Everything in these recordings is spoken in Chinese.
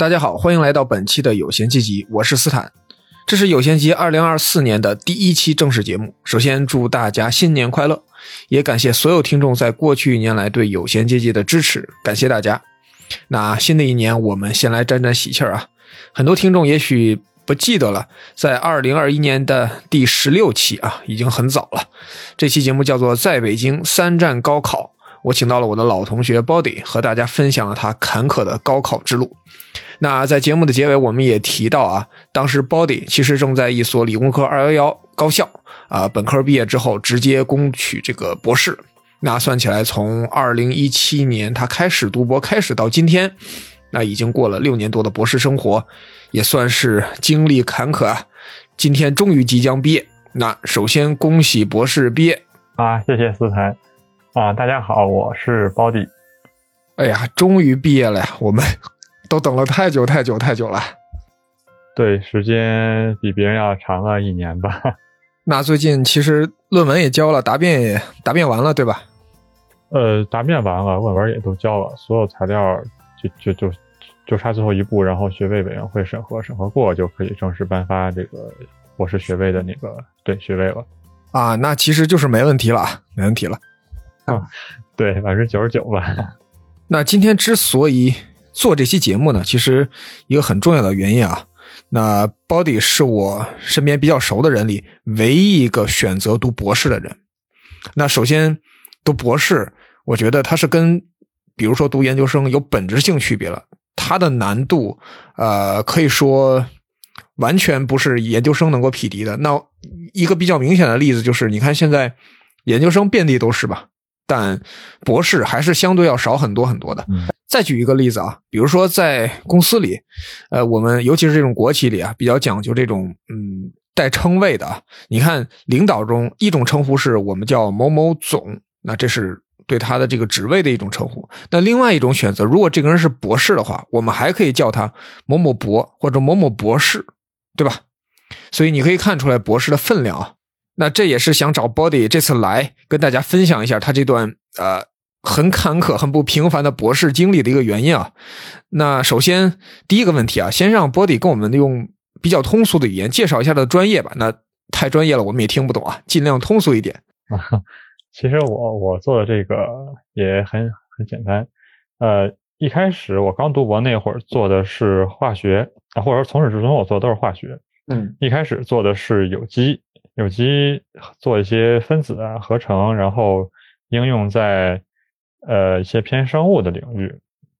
大家好，欢迎来到本期的有闲记集，我是斯坦。这是有闲集二零二四年的第一期正式节目。首先祝大家新年快乐，也感谢所有听众在过去一年来对有闲阶级的支持，感谢大家。那新的一年，我们先来沾沾喜气儿啊！很多听众也许不记得了，在二零二一年的第十六期啊，已经很早了。这期节目叫做《在北京三战高考》，我请到了我的老同学 Body，和大家分享了他坎坷的高考之路。那在节目的结尾，我们也提到啊，当时 Body 其实正在一所理工科211高校啊，本科毕业之后直接攻取这个博士。那算起来，从2017年他开始读博开始到今天，那已经过了六年多的博士生活，也算是经历坎坷啊。今天终于即将毕业，那首先恭喜博士毕业啊！谢谢思涵啊！大家好，我是 Body。哎呀，终于毕业了呀，我们。都等了太久太久太久了，对，时间比别人要长了一年吧。那最近其实论文也交了，答辩也答辩完了，对吧？呃，答辩完了，论文也都交了，所有材料就就就就差最后一步，然后学位委员会审核，审核过就可以正式颁发这个博士学位的那个对学位了。啊，那其实就是没问题了，没问题了。啊，对，百分之九十九吧。那今天之所以。做这期节目呢，其实一个很重要的原因啊，那 Body 是我身边比较熟的人里唯一一个选择读博士的人。那首先读博士，我觉得它是跟比如说读研究生有本质性区别了。它的难度，呃，可以说完全不是研究生能够匹敌的。那一个比较明显的例子就是，你看现在研究生遍地都是吧，但博士还是相对要少很多很多的。再举一个例子啊，比如说在公司里，呃，我们尤其是这种国企里啊，比较讲究这种嗯带称谓的。你看，领导中一种称呼是我们叫某某总，那这是对他的这个职位的一种称呼。那另外一种选择，如果这个人是博士的话，我们还可以叫他某某博或者某某博士，对吧？所以你可以看出来博士的分量啊。那这也是想找 Body 这次来跟大家分享一下他这段呃。很坎坷、很不平凡的博士经历的一个原因啊。那首先第一个问题啊，先让 Body 跟我们用比较通俗的语言介绍一下他的专业吧。那太专业了，我们也听不懂啊，尽量通俗一点啊。其实我我做的这个也很很简单。呃，一开始我刚读博那会儿做的是化学啊，或者说从始至终我做的都是化学。嗯，一开始做的是有机，有机做一些分子啊合成，然后应用在。呃，一些偏生物的领域，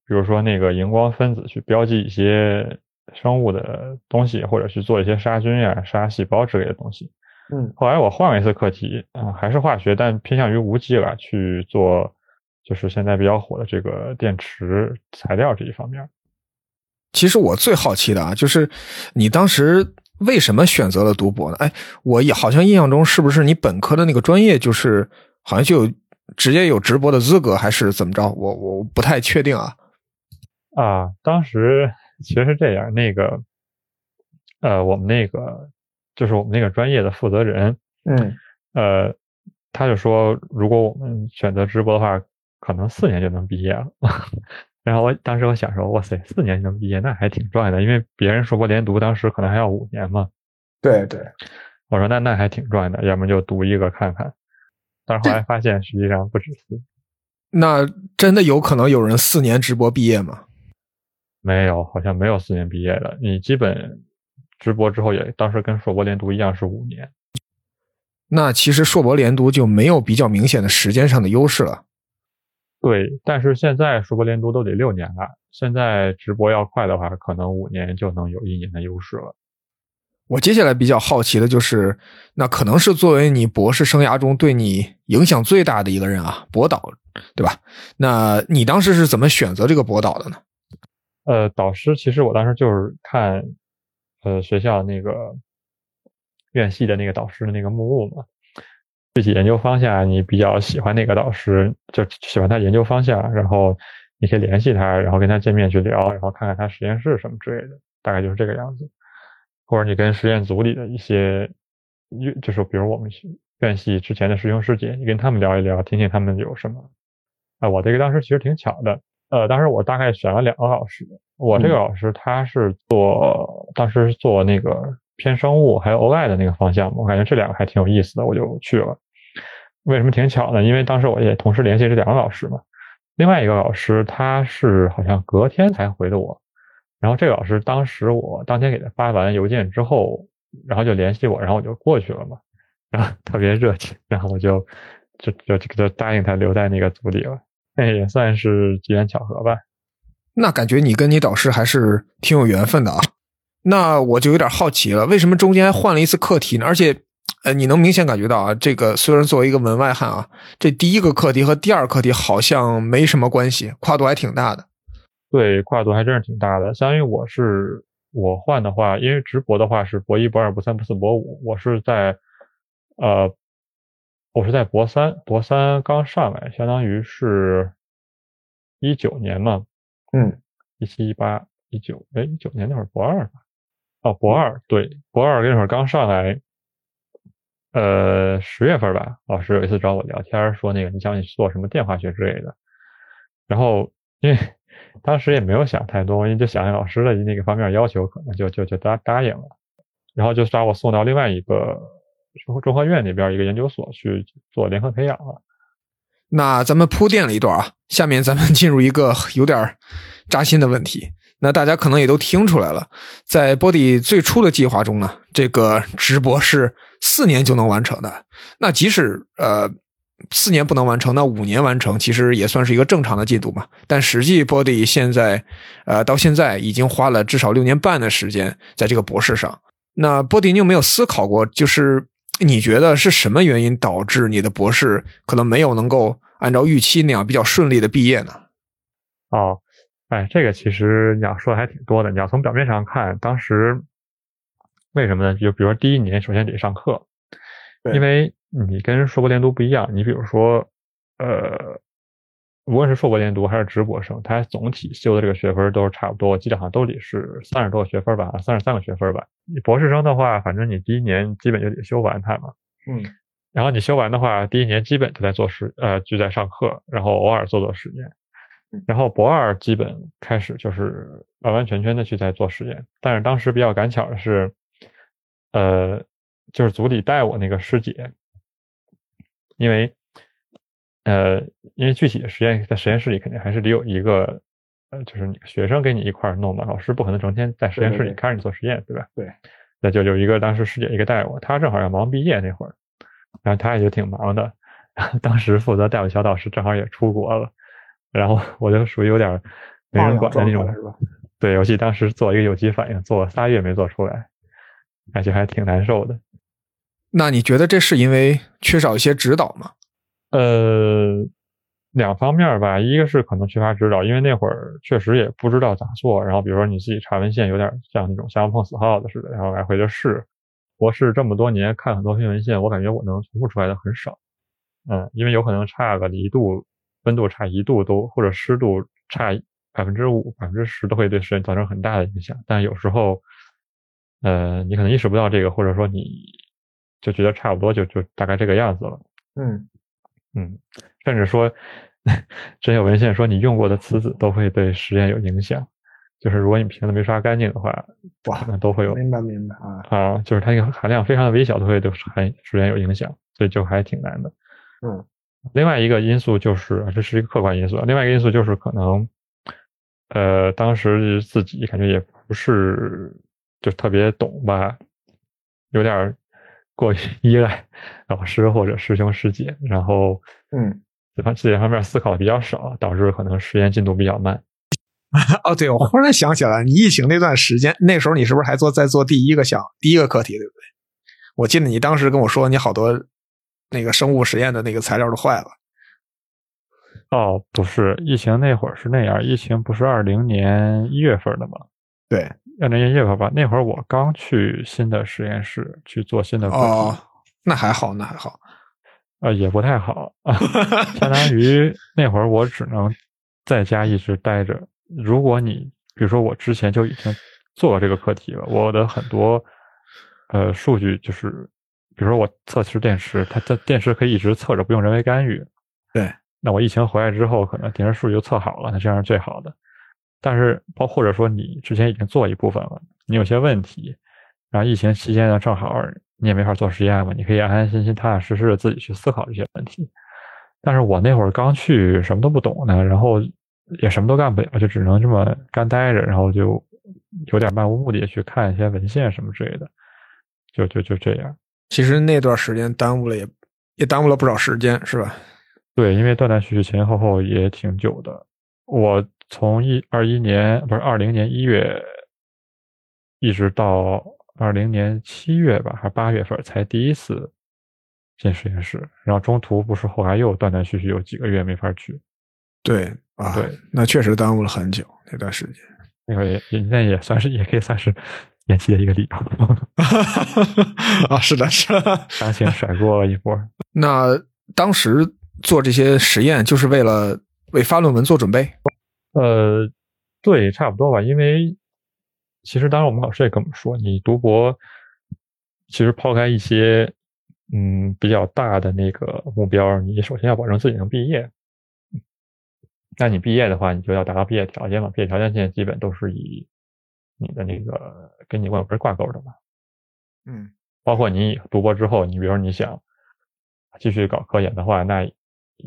比如说那个荧光分子去标记一些生物的东西，或者去做一些杀菌呀、杀细胞之类的东西。嗯，后来我换了一次课题，啊，还是化学，但偏向于无机了，去做就是现在比较火的这个电池材料这一方面。其实我最好奇的啊，就是你当时为什么选择了读博呢？哎，我也好像印象中是不是你本科的那个专业就是好像就有。直接有直播的资格还是怎么着？我我不太确定啊。啊，当时其实是这样，那个，呃，我们那个就是我们那个专业的负责人，嗯，呃，他就说，如果我们选择直播的话，可能四年就能毕业了。然后我当时我想说，哇塞，四年就能毕业，那还挺赚的，因为别人硕博连读当时可能还要五年嘛。对对，我说那那还挺赚的，要么就读一个看看。但是后来发现，实际上不止四。那真的有可能有人四年直播毕业吗？没有，好像没有四年毕业的。你基本直播之后，也当时跟硕博连读一样是五年。那其实硕博连读就没有比较明显的时间上的优势了。对，但是现在硕博连读都得六年了。现在直播要快的话，可能五年就能有一年的优势了。我接下来比较好奇的就是，那可能是作为你博士生涯中对你影响最大的一个人啊，博导，对吧？那你当时是怎么选择这个博导的呢？呃，导师其实我当时就是看，呃，学校那个院系的那个导师的那个目录嘛，具体研究方向你比较喜欢哪个导师，就喜欢他研究方向，然后你可以联系他，然后跟他见面去聊，然后看看他实验室什么之类的，大概就是这个样子。或者你跟实验组里的一些，就是比如我们院系之前的师兄师姐，你跟他们聊一聊，听听他们有什么。啊，我这个当时其实挺巧的，呃，当时我大概选了两个老师，我这个老师他是做当时做那个偏生物还有 OI 的那个方向，我感觉这两个还挺有意思的，我就去了。为什么挺巧呢？因为当时我也同时联系这两个老师嘛。另外一个老师他是好像隔天才回的我，然后这个老师当时我当天给他发完邮件之后，然后就联系我，然后我就过去了嘛，然后特别热情，然后我就就就就答应他留在那个组里了，那也算是机缘巧合吧。那感觉你跟你导师还是挺有缘分的啊。那我就有点好奇了，为什么中间还换了一次课题呢？而且。呃，你能明显感觉到啊，这个虽然作为一个门外汉啊，这第一个课题和第二课题好像没什么关系，跨度还挺大的。对，跨度还真是挺大的。相当于我是我换的话，因为直博的话是博一、博二、博三、博四、博五，我是在呃，我是在博三，博三刚上来，相当于是一九年嘛，嗯，一七、一八、一九，哎，一九年那会儿博二吧？哦，博二，对，博二那会儿刚上来。呃，十月份吧，老师有一次找我聊天，说那个你想去做什么电化学之类的。然后因为当时也没有想太多，因为就想老师的那个方面要求，可能就就就答答应了。然后就把我送到另外一个中中科院那边一个研究所去做联合培养了。那咱们铺垫了一段啊，下面咱们进入一个有点扎心的问题。那大家可能也都听出来了，在波迪最初的计划中呢，这个直博是四年就能完成的。那即使呃四年不能完成，那五年完成其实也算是一个正常的进度嘛。但实际波迪现在呃到现在已经花了至少六年半的时间在这个博士上。那波迪，你有没有思考过，就是你觉得是什么原因导致你的博士可能没有能够按照预期那样比较顺利的毕业呢？哦。哎，这个其实你要说的还挺多的。你要从表面上看，当时为什么呢？就比如说第一年，首先得上课，因为你跟硕博连读不一样。你比如说，呃，无论是硕博连读还是直博生，他总体修的这个学分都是差不多，我记得好像都得是三十多个学分吧，三十三个学分吧。你博士生的话，反正你第一年基本就得修完它嘛。嗯。然后你修完的话，第一年基本都在做实，呃，就在上课，然后偶尔做做实验。然后博二基本开始就是完完全全的去在做实验，但是当时比较赶巧的是，呃，就是组里带我那个师姐，因为，呃，因为具体的实验在实验室里肯定还是得有一个，呃，就是你学生跟你一块弄嘛，老师不可能整天在实验室里看着你做实验，对吧？对，那就有一个当时师姐一个带我，她正好要忙毕业那会儿，然后她也就挺忙的，当时负责带我小导师正好也出国了。然后 我就属于有点没人管的那种，是吧？对，尤其当时做一个有机反应，做了仨月没做出来，感觉还挺难受的。那你觉得这是因为缺少一些指导吗？呃，两方面吧，一个是可能缺乏指导，因为那会儿确实也不知道咋做。然后比如说你自己查文献，有点像那种瞎碰死耗子似的，然后来回的试。博士这么多年看很多篇文献，我感觉我能重复出来的很少。嗯，因为有可能差个一度。温度差一度都，或者湿度差百分之五、百分之十，都会对实验造成很大的影响。但有时候，呃，你可能意识不到这个，或者说你就觉得差不多，就就大概这个样子了。嗯嗯，甚至说，真有文献说你用过的瓷子都会对实验有影响。就是如果你瓶子没刷干净的话，哇，那都会有。明白明白啊啊，就是它那个含量非常的微小，都会对实实验有影响，所以就还挺难的。嗯。另外一个因素就是，这是一个客观因素。另外一个因素就是，可能，呃，当时自己感觉也不是就特别懂吧，有点 过于依赖 老师或者师兄师姐，然后，嗯，这方这方面思考比较少，导致可能实验进度比较慢。哦，对，我忽然想起来，你疫情那段时间，那时候你是不是还做在做第一个项第一个课题，对不对？我记得你当时跟我说，你好多。那个生物实验的那个材料都坏了。哦，不是，疫情那会儿是那样。疫情不是二零年一月份的吗？对，二零年一月份吧。那会儿我刚去新的实验室去做新的课题。哦，那还好，那还好。呃，也不太好啊。相当于那会儿我只能在家一直待着。如果你比如说我之前就已经做了这个课题了，我的很多呃数据就是。比如说我测试电池，它它电池可以一直测着，不用人为干预。对，那我疫情回来之后，可能电池数据就测好了，那这样是最好的。但是包或者说你之前已经做一部分了，你有些问题，然后疫情期间呢，正好你也没法做实验嘛，你可以安安心心、踏踏实实的自己去思考这些问题。但是我那会儿刚去，什么都不懂呢，然后也什么都干不了，就只能这么干待着，然后就有点漫无目的去看一些文献什么之类的，就就就这样。其实那段时间耽误了也也耽误了不少时间，是吧？对，因为断断续续前前后后也挺久的。我从一二一年不是二零年一月，一直到二零年七月吧，还是八月份才第一次。进实验室，然后中途不是后来又断断续续有几个月没法去。对啊，对，那确实耽误了很久那段时间。那个也那也算是也可以算是延期的一个理由。啊，是的，是的，当前甩过了一波。那当时做这些实验就是为了为发论文做准备？呃，对，差不多吧。因为其实当时我们老师也跟我们说，你读博其实抛开一些。嗯，比较大的那个目标，你首先要保证自己能毕业。那你毕业的话，你就要达到毕业条件嘛？毕业条件现在基本都是以你的那个跟你论文挂钩的嘛。嗯，包括你读博之后，你比如说你想继续搞科研的话，那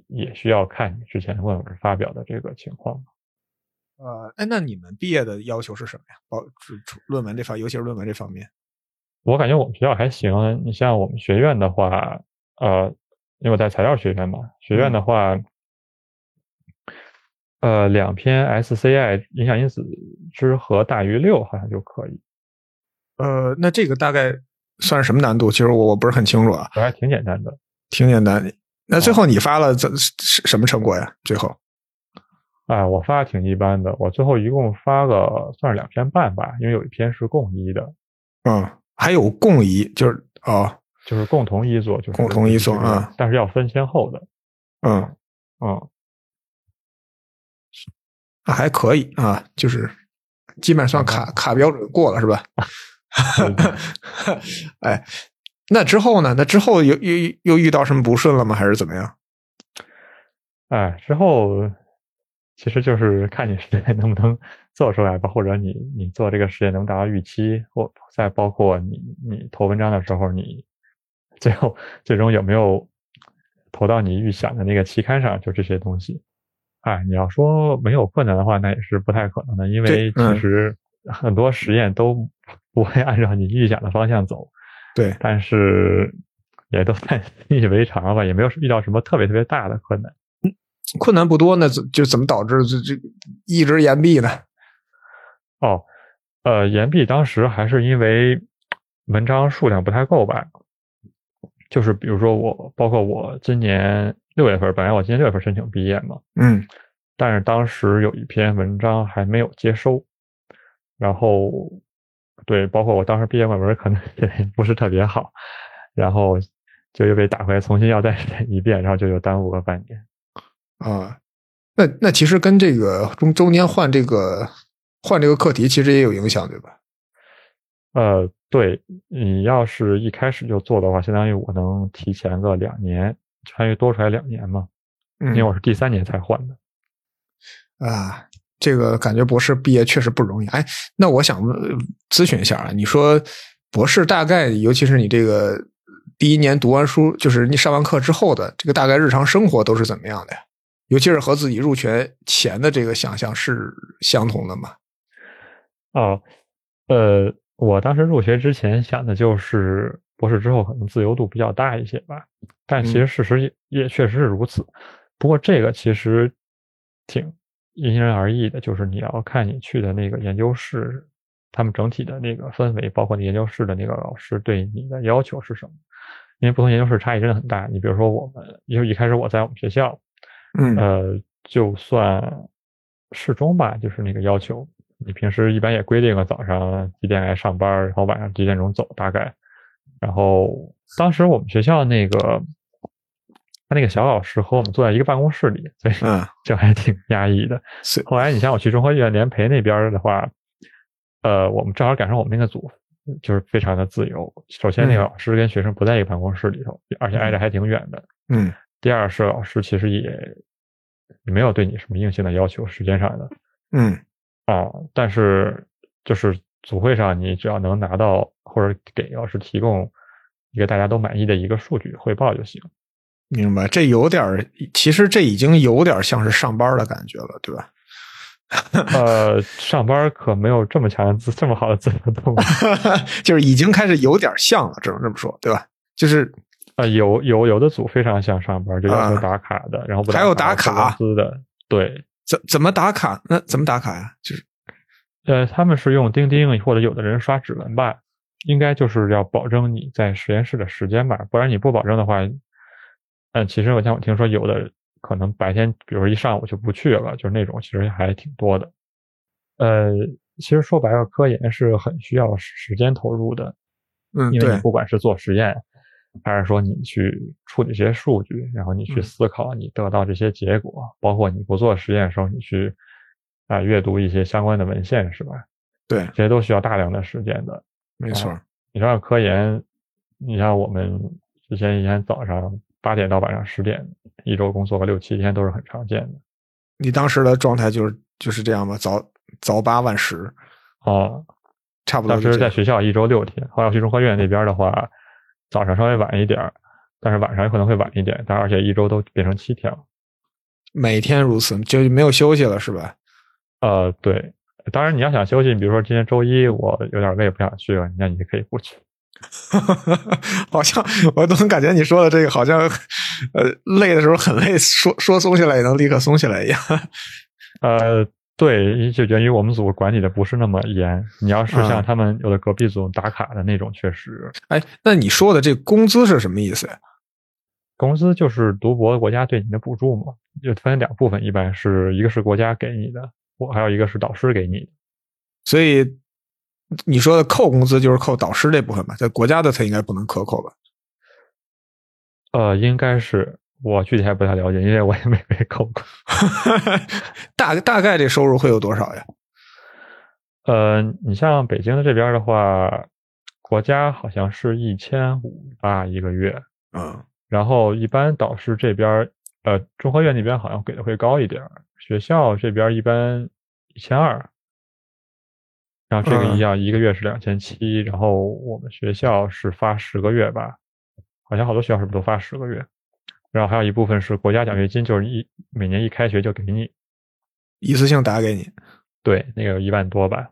也需要看你之前论文发表的这个情况。呃，哎，那你们毕业的要求是什么呀？包论文这方，尤其是论文这方面。我感觉我们学校还行。你像我们学院的话，呃，因为我在材料学院嘛，学院的话，呃，两篇 SCI 影响因子之和大于六，好像就可以。呃，那这个大概算是什么难度？其实我我不是很清楚啊。还挺简单的，挺简单。那最后你发了怎什么成果呀？最后，哎，我发的挺一般的。我最后一共发了算是两篇半吧，因为有一篇是共一的。嗯。还有共一，就是哦，就是共同一作，就是共同一作啊，但是要分先后的，嗯嗯，还可以啊，就是基本上卡卡标准过了是吧？哎，那之后呢？那之后又又又遇到什么不顺了吗？还是怎么样？哎，之后。其实就是看你实验能不能做出来吧，或者你你做这个实验能达到预期，或再包括你你投文章的时候，你最后最终有没有投到你预想的那个期刊上，就这些东西。哎，你要说没有困难的话，那也是不太可能的，因为其实很多实验都不会按照你预想的方向走。对，但是也都算 习以为常吧，也没有遇到什么特别特别大的困难。困难不多，那怎就怎么导致这这一直延毕呢？哦，呃，延毕当时还是因为文章数量不太够吧。就是比如说我，包括我今年六月份，本来我今年六月份申请毕业嘛，嗯，但是当时有一篇文章还没有接收，然后对，包括我当时毕业论文可能也不是特别好，然后就又被打回来重新要再审一遍，然后就又耽误了半年。啊，那那其实跟这个中中间换这个换这个课题，其实也有影响，对吧？呃，对你要是一开始就做的话，相当于我能提前个两年，相当于多出来两年嘛。嗯，因为我是第三年才换的。啊，这个感觉博士毕业确实不容易。哎，那我想咨询一下啊，你说博士大概，尤其是你这个第一年读完书，就是你上完课之后的这个大概日常生活都是怎么样的呀？尤其是和自己入学前的这个想象是相同的吗？哦，呃，我当时入学之前想的就是博士之后可能自由度比较大一些吧，但其实事实也也确实是如此。不过这个其实挺因人而异的，就是你要看你去的那个研究室，他们整体的那个氛围，包括你研究室的那个老师对你的要求是什么？因为不同研究室差异真的很大。你比如说我们，因为一开始我在我们学校。嗯，呃，就算适中吧，就是那个要求。你平时一般也规定了早上几点来上班，然后晚上几点钟走，大概。然后当时我们学校那个他那个小老师和我们坐在一个办公室里，所以 就还挺压抑的。后来你像我去中科院联培那边的话，呃，我们正好赶上我们那个组，就是非常的自由。首先，那个老师跟学生不在一个办公室里头，而且挨着还挺远的。嗯。第二是老师其实也没有对你什么硬性的要求，时间上的，嗯，啊，但是就是组会上，你只要能拿到或者给老师提供一个大家都满意的一个数据汇报就行。明白，这有点儿，其实这已经有点像是上班的感觉了，对吧？呃，上班可没有这么强的自这么好的自由度，就是已经开始有点像了，只能这么说，对吧？就是啊，有有有的组非常像上班，就要求打卡的，然后还有打卡公司的，对，怎怎么打卡？那怎么打卡呀？就是呃，他们是用钉钉，或者有的人刷指纹吧，应该就是要保证你在实验室的时间吧，不然你不保证的话，嗯，其实我像我听说有的。可能白天，比如说一上午就不去了，就是那种，其实还挺多的。呃，其实说白了，科研是很需要时间投入的。嗯，因为你不管是做实验，还是说你去处理这些数据，然后你去思考你得到这些结果，包括你不做实验的时候，你去啊阅读一些相关的文献，是吧？对，这些都需要大量的时间的。没错。你像科研，你像我们之前一天早上八点到晚上十点。一周工作个六七天都是很常见的。你当时的状态就是就是这样吗？早早八晚十哦，差不多。当时在学校一周六天，后来去中科院那边的话，早上稍微晚一点但是晚上有可能会晚一点，但而且一周都变成七天了。每天如此，就没有休息了是吧？呃，对。当然你要想休息，比如说今天周一我有点累不想去了，那你可以不去。好像我总感觉你说的这个好像，呃，累的时候很累，说说松下来也能立刻松下来一样。呃，对，就源于我们组管理的不是那么严。你要是像他们有的隔壁组打卡的那种，确实。哎，那你说的这工资是什么意思呀？工资就是读博国家对你的补助嘛，就分两部分，一般是一个是国家给你的，我还有一个是导师给你的，所以。你说的扣工资就是扣导师这部分吧，在国家的他应该不能克扣吧？呃，应该是，我具体还不太了解，因为我也没被扣过。大大概这收入会有多少呀？呃，你像北京的这边的话，国家好像是一千五吧一个月，嗯，然后一般导师这边，呃，中科院那边好像给的会高一点，学校这边一般一千二。然后这个一样，一个月是两千七，然后我们学校是发十个月吧，好像好多学校是不是都发十个月？然后还有一部分是国家奖学金，就是一每年一开学就给你，一次性打给你。对，那个有一万多吧，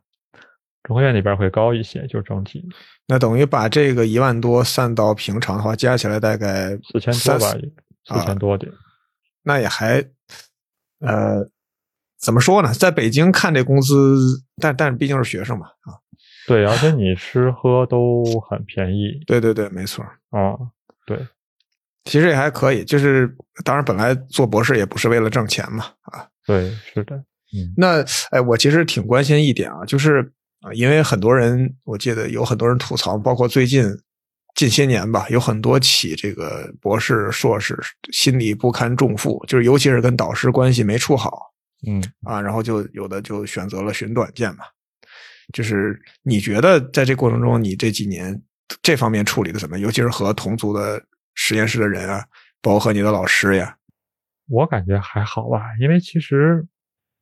中科院那边会高一些，就整体。那等于把这个一万多散到平常的话，加起来大概四千多吧，四千多点。那也还，呃。怎么说呢？在北京看这工资，但但毕竟是学生嘛，啊，对，而且你吃喝都很便宜。对对对，没错。啊，对，其实也还可以。就是当然，本来做博士也不是为了挣钱嘛，啊，对，是的。嗯，那哎，我其实挺关心一点啊，就是啊，因为很多人，我记得有很多人吐槽，包括最近近些年吧，有很多起这个博士、硕士心理不堪重负，就是尤其是跟导师关系没处好。嗯啊，然后就有的就选择了寻短见嘛。就是你觉得在这过程中，你这几年这方面处理的怎么？尤其是和同组的实验室的人啊，包括和你的老师呀。我感觉还好吧，因为其实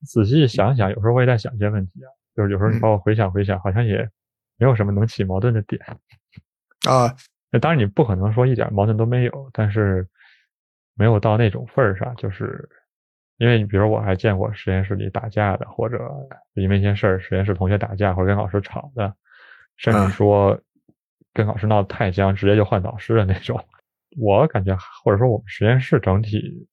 仔细想想，有时候我也在想一些问题啊。就是有时候你帮我回想回想，好像也没有什么能起矛盾的点啊。当然你不可能说一点矛盾都没有，但是没有到那种份儿上，就是。因为你比如我还见过实验室里打架的，或者因为一件事儿实验室同学打架或者跟老师吵的，甚至说跟老师闹得太僵，直接就换导师的那种。我感觉或者说我们实验室整体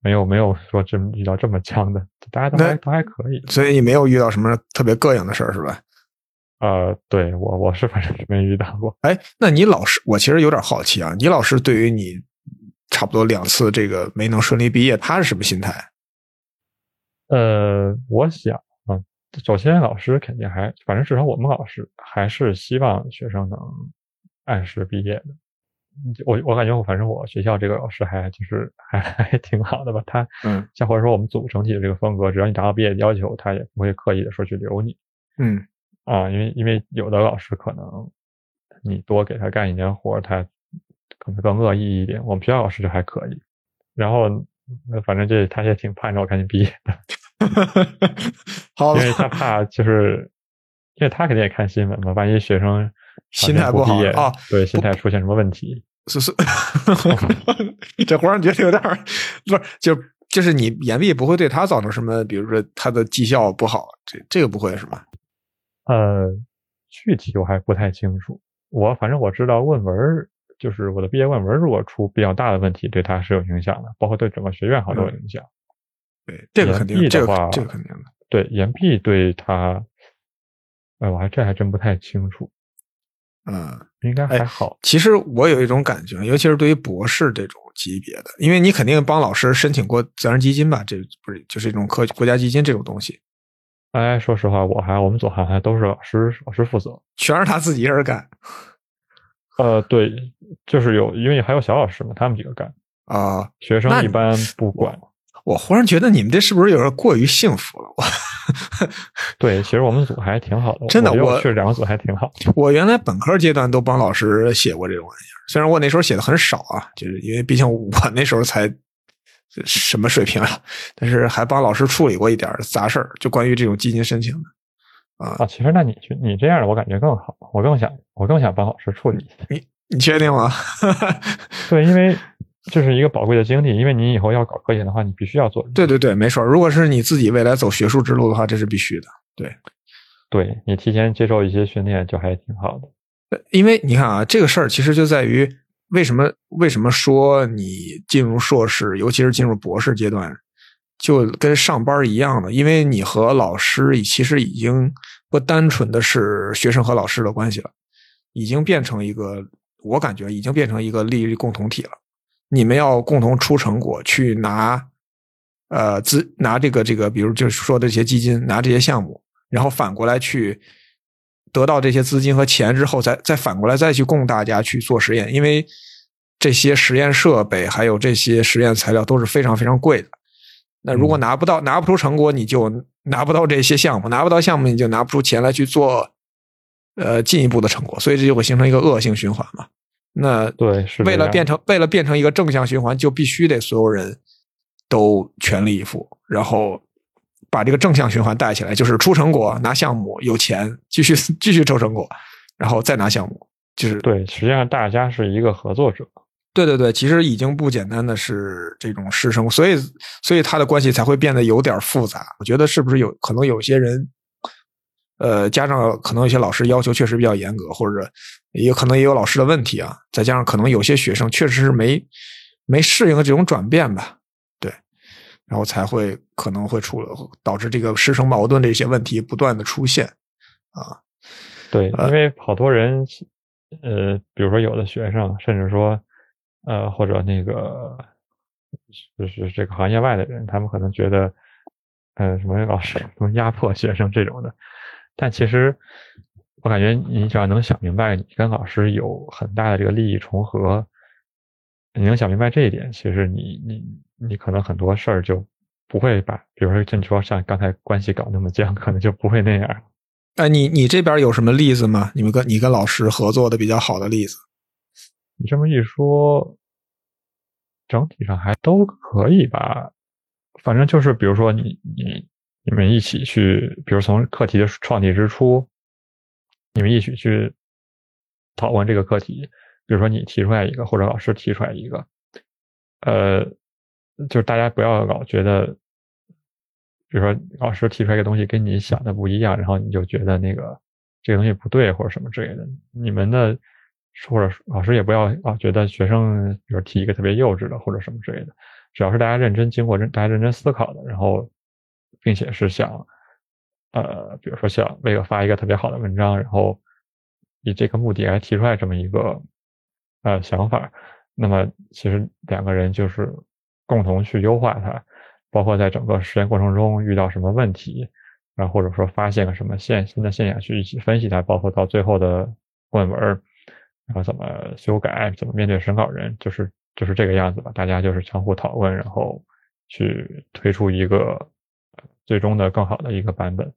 没有没有说这么遇到这么僵的，大家都还都还可以。所以你没有遇到什么特别膈应的事儿是吧？呃，对我我是反正是没遇到过。哎，那你老师我其实有点好奇啊，你老师对于你。差不多两次这个没能顺利毕业，他是什么心态？呃，我想啊，首先老师肯定还，反正至少我们老师还是希望学生能按时毕业的。我我感觉我反正我学校这个老师还就是还 还挺好的吧。他嗯，像或者说我们组整体的这个风格，只要你达到毕业要求，他也不会刻意的说去留你。嗯啊，因为因为有的老师可能你多给他干一年活，他。可能更乐意一点，我们学校老师就还可以。然后，反正这他也挺盼着我赶紧毕业的。好因为他怕就是，因为他肯定也看新闻嘛，万一学生心态不好啊对心态出现什么问题，是是，这忽然觉得有点儿不是，就就是你严厉不会对他造成什么，比如说他的绩效不好，这这个不会是吧？呃，具体我还不太清楚。我反正我知道论文就是我的毕业论文，如果出比较大的问题，对他是有影响的，包括对整个学院好都有影响。对，这个肯定，这个这个肯定的。对延毕对他，呃，我还这还真不太清楚，嗯，应该哎还好。其实我有一种感觉，尤其是对于博士这种级别的，因为你肯定帮老师申请过自然基金吧？这不是就是一种科国家基金这种东西，哎，说实话，我还我们组还还都是老师老师负责。全是他自己一人干呃，对，就是有，因为还有小老师嘛，他们几个干，啊。学生一般不管。我忽然觉得你们这是不是有点过于幸福了？我 对，其实我们组还挺好的，真的我去两个组还挺好。我原来本科阶段都帮老师写过这种玩意儿，虽然我那时候写的很少啊，就是因为毕竟我那时候才什么水平啊，但是还帮老师处理过一点杂事儿，就关于这种基金申请的。啊，其实那你去你这样的，我感觉更好，我更想我更想帮老师处理。你你确定吗？对，因为这是一个宝贵的经历，因为你以后要搞科研的话，你必须要做。对对对，没错。如果是你自己未来走学术之路的话，这是必须的。对对你提前接受一些训练，就还挺好的。呃因为你看啊，这个事儿其实就在于为什么为什么说你进入硕士，尤其是进入博士阶段，就跟上班一样的，因为你和老师其实已经不单纯的是学生和老师的关系了，已经变成一个，我感觉已经变成一个利益共同体了。你们要共同出成果，去拿呃资拿这个这个，比如就是说的这些基金，拿这些项目，然后反过来去得到这些资金和钱之后，再再反过来再去供大家去做实验，因为这些实验设备还有这些实验材料都是非常非常贵的。那如果拿不到、拿不出成果，你就拿不到这些项目，拿不到项目，你就拿不出钱来去做呃进一步的成果，所以这就会形成一个恶性循环嘛。那对，是为了变成为了变成一个正向循环，就必须得所有人都全力以赴，然后把这个正向循环带起来，就是出成果、拿项目、有钱，继续 继续抽成果，然后再拿项目，就是对，实际上大家是一个合作者。对对对，其实已经不简单的是这种师生，所以所以他的关系才会变得有点复杂。我觉得是不是有可能有些人，呃，加上可能有些老师要求确实比较严格，或者也可能也有老师的问题啊，再加上可能有些学生确实是没没适应这种转变吧，对，然后才会可能会出导致这个师生矛盾这些问题不断的出现啊。对，呃因为好多人，呃，比如说有的学生，甚至说，呃，或者那个，就是这个行业外的人，他们可能觉得，呃，什么老师什么压迫学生这种的，但其实我感觉你只要能想明白，你跟老师有很大的这个利益重合，你能想明白这一点，其实你你你可能很多事儿就不会把，比如说像你说像刚才关系搞那么僵，可能就不会那样。哎，你你这边有什么例子吗？你们跟你跟老师合作的比较好的例子？你这么一说，整体上还都可以吧。反正就是，比如说你你你们一起去，比如从课题的创题之初，你们一起去讨论这个课题。比如说你提出来一个，或者老师提出来一个，呃，就是大家不要老觉得，比如说老师提出来一个东西跟你想的不一样，然后你就觉得那个这个东西不对或者什么之类的。你们的或者老师也不要啊觉得学生比如提一个特别幼稚的或者什么之类的，只要是大家认真经过认大家认真思考的，然后并且是想呃比如说想为了发一个特别好的文章，然后以这个目的来提出来这么一个呃想法，那么其实两个人就是共同去优化它，包括在整个实验过程中遇到什么问题，然后或者说发现个什么现新的现象去一起分析它，包括到最后的论文，然后怎么修改，怎么面对审稿人，就是就是这个样子吧。大家就是相互讨论，然后去推出一个最终的更好的一个版本。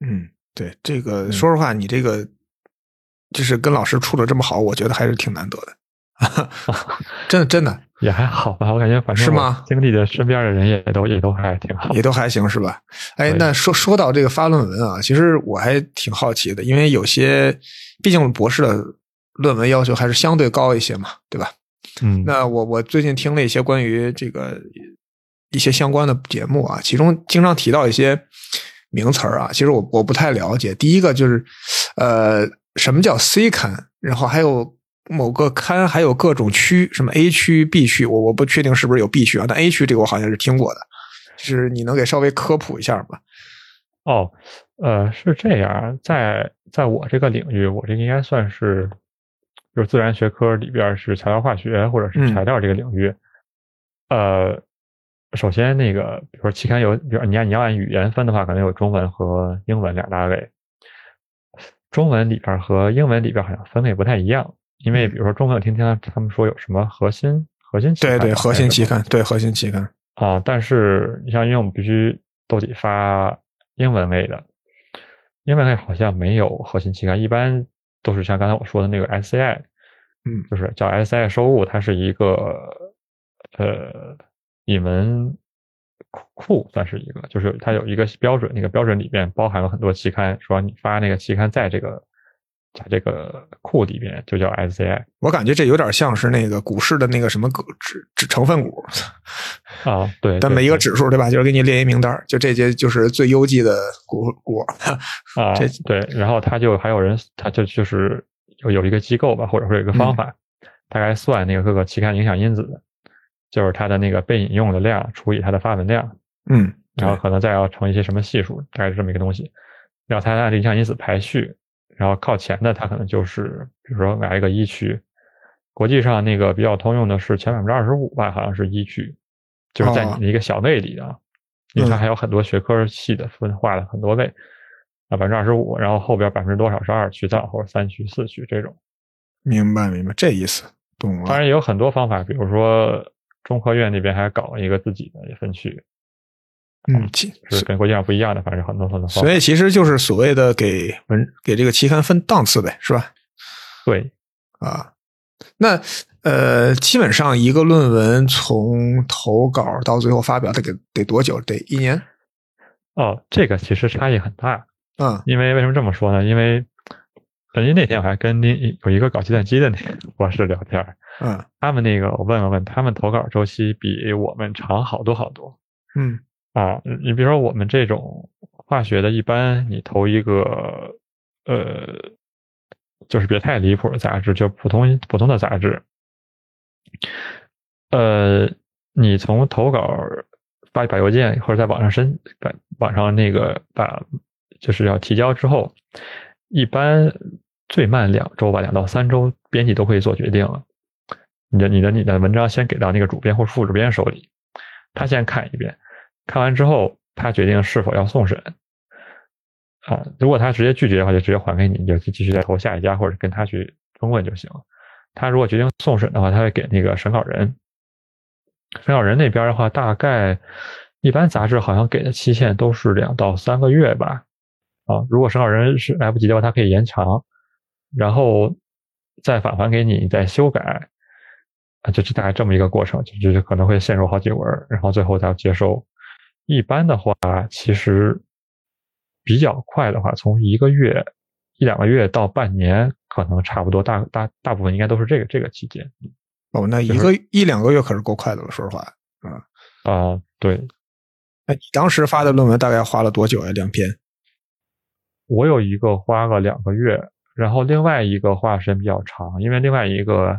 嗯，对，这个说实话，你这个就是跟老师处的这么好，我觉得还是挺难得的。真 的 真的，也还好吧，我感觉反正是吗？经历的身边的人也都也都还挺好，也都还行是吧？哎，那说说到这个发论文啊，其实我还挺好奇的，因为有些毕竟博士的论文要求还是相对高一些嘛，对吧？嗯，那我我最近听了一些关于这个一些相关的节目啊，其中经常提到一些名词儿啊，其实我我不太了解。第一个就是呃，什么叫 C 刊，然后还有某个刊还有各种区，什么 A 区、B 区，我我不确定是不是有 B 区啊，但 A 区这个我好像是听过的，就是你能给稍微科普一下吗？哦，呃，是这样，在在我这个领域，我这个应该算是就是自然学科里边是材料化学或者是嗯材料这个领域。呃，首先那个，比如说期刊有，比如你要你要按语言分的话，可能有中文和英文两大类。中文里边和英文里边好像分类不太一样，因为比如说中文，我听听他们说有什么核心核心期刊，对对，核心期刊，对核心期刊，啊，但是你像因为我们必须都得发英文类的，英文类好像没有核心期刊，一般都是像刚才我说的那个 SCI，嗯。就是叫 SCI 收物，它是一个呃引文库库算是一个，就是它有一个标准，那个标准里面包含了很多期刊，说你发那个期刊在这个在这个库里边就叫 SCI 我感觉这有点像是那个股市的那个什么股指指成分股，啊，对，但每一个指数对吧，就是给你列一名单儿，就这些就是最优绩的股股。啊 这，对，然后他就还有人，他就就是有有一个机构吧，或者说有一个嗯方法，大概算那个各个期刊影响因子，就是它的那个被引用的量除以它的发文量，嗯，然后可能再要乘一些什么系数，大概是这么一个东西。然后它按影响因子排序，然后靠前的它可能就是比如说来一个一区，国际上那个比较通用的是前百分之二十五吧，好像是一区，就是在哦你的一个小类里啊，因为它嗯还有很多学科系的分化了很多类。啊，百分之二十五，然后后边百分之多少是二区造或者三区、四区这种。明白明白，这意思懂了。当然也有很多方法，比如说中科院那边还搞了一个自己的分区，嗯，其是跟国际上不一样的，反正很多很多。所以其实就是所谓的给文给这个期刊分档次呗，是吧？对，啊，那呃，基本上一个论文从投稿到最后发表得给得多久？得一年？哦，这个其实差异很大，嗯因为为什么这么说呢？因为，呃因为那天我还跟另有一个搞计算机的那个博士聊天儿，嗯他们那个我问了问，他们投稿周期比我们长好多好多。嗯啊，你比如说我们这种化学的，一般你投一个呃，就是别太离谱的杂志，就普通普通的杂志，呃，你从投稿发把邮件或者在网上申把网上那个把就是要提交之后，一般最慢两周吧，两到三周，编辑都可以做决定了。你的你的你的文章先给到那个主编或副主编手里，他先看一遍，看完之后他决定是否要送审。啊，如果他直接拒绝的话，就直接还给你，你就继续再投下一家或者跟他去争论就行了。他如果决定送审的话，他会给那个审稿人。审稿人那边的话，大概一般杂志好像给的期限都是两到三个月吧。啊，如果审稿人是来不及的话，他可以延长，然后再返还给你，你再修改。啊，就是大概这么一个过程，就就是可能会陷入好几轮，然后最后再接收。一般的话，其实比较快的话，从一个月、一两个月到半年，可能差不多大大大部分应该都是这个这个期间。哦，那一个一两个月可是够快的了，说实话。啊、对，哎，你当时发的论文大概花了多久呀？两篇？我有一个花了两个月，然后另外一个花时间比较长，因为另外一个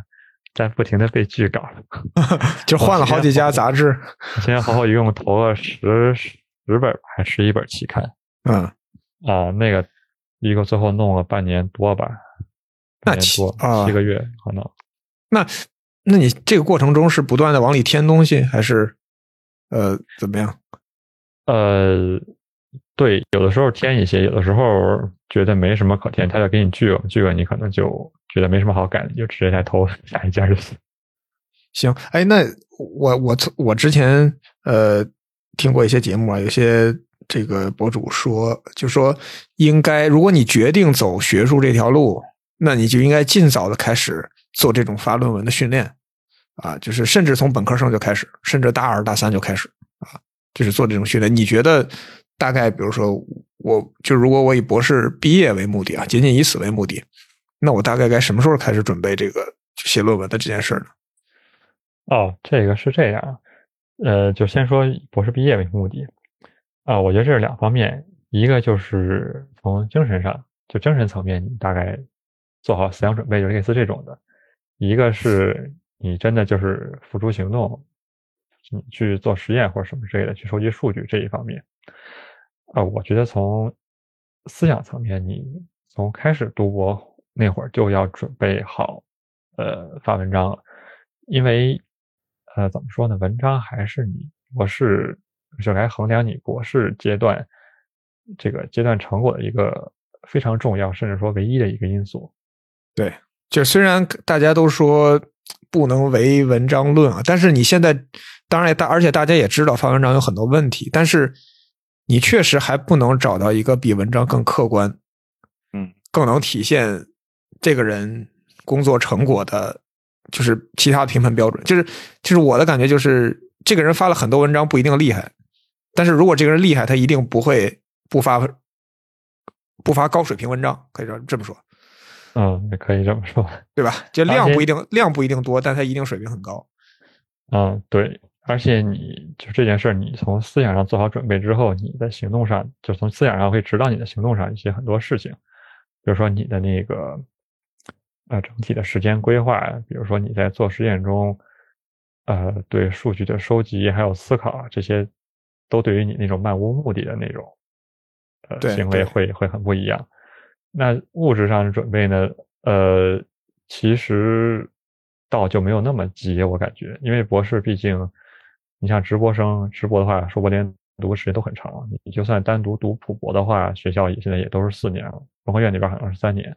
在不停的被拒稿，就换了好几家杂志。现在好好一共投了十十本吧还十一本期刊嗯，啊，那个一个最后弄了半年多吧，那其半年多啊七个月可能。那那你这个过程中是不断的往里添东西，还是呃怎么样？呃，对，有的时候添一些，有的时候觉得没什么可添，他就给你拒了，拒了你可能就觉得没什么好改的，就直接再投 下一家就行。行，哎，那我我我之前呃听过一些节目啊，有些这个博主说，就说应该，如果你决定走学术这条路，那你就应该尽早的开始做这种发论文的训练啊，就是甚至从本科生就开始，甚至大二大三就开始啊，就是做这种训练。你觉得大概，比如说，我就如果我以博士毕业为目的啊，仅仅以此为目的，那我大概该什么时候开始准备这个写论文的这件事呢？哦，这个是这样，呃，就先说博士毕业为目的啊，我觉得这是两方面，一个就是从精神上，就精神层面，你大概做好思想准备，就类似这种的；一个是你真的就是付诸行动，你去做实验或者什么之类的，去收集数据这一方面。啊，我觉得从思想层面，你从开始读博那会儿就要准备好，呃，发文章，因为。呃，怎么说呢？文章还是你博士就来衡量你博士阶段这个阶段成果的一个非常重要，甚至说唯一的一个因素。对，就虽然大家都说不能唯文章论啊，但是你现在当然大，而且大家也知道发文章有很多问题，但是你确实还不能找到一个比文章更客观，嗯，更能体现这个人工作成果的。就是其他评判标准，就是就是我的感觉就是，这个人发了很多文章不一定厉害，但是如果这个人厉害，他一定不会不发不发高水平文章，可以这这么说。嗯，也可以这么说，对吧？就量不一定量不一定多，但他一定水平很高。嗯，对，而且你就这件事儿，你从思想上做好准备之后，你的行动上就从思想上会指导你的行动上一些很多事情，比如说你的那个。呃，整体的时间规划，比如说你在做实验中，呃，对数据的收集还有思考，这些都对于你那种漫无目的的那种呃行为会会很不一样。那物质上的准备呢？呃，其实倒就没有那么急，我感觉，因为博士毕竟，你像直播生直播的话，说不定读的时间都很长。你就算单独读普博的话，学校也现在也都是四年了，文科院那边好像是三年。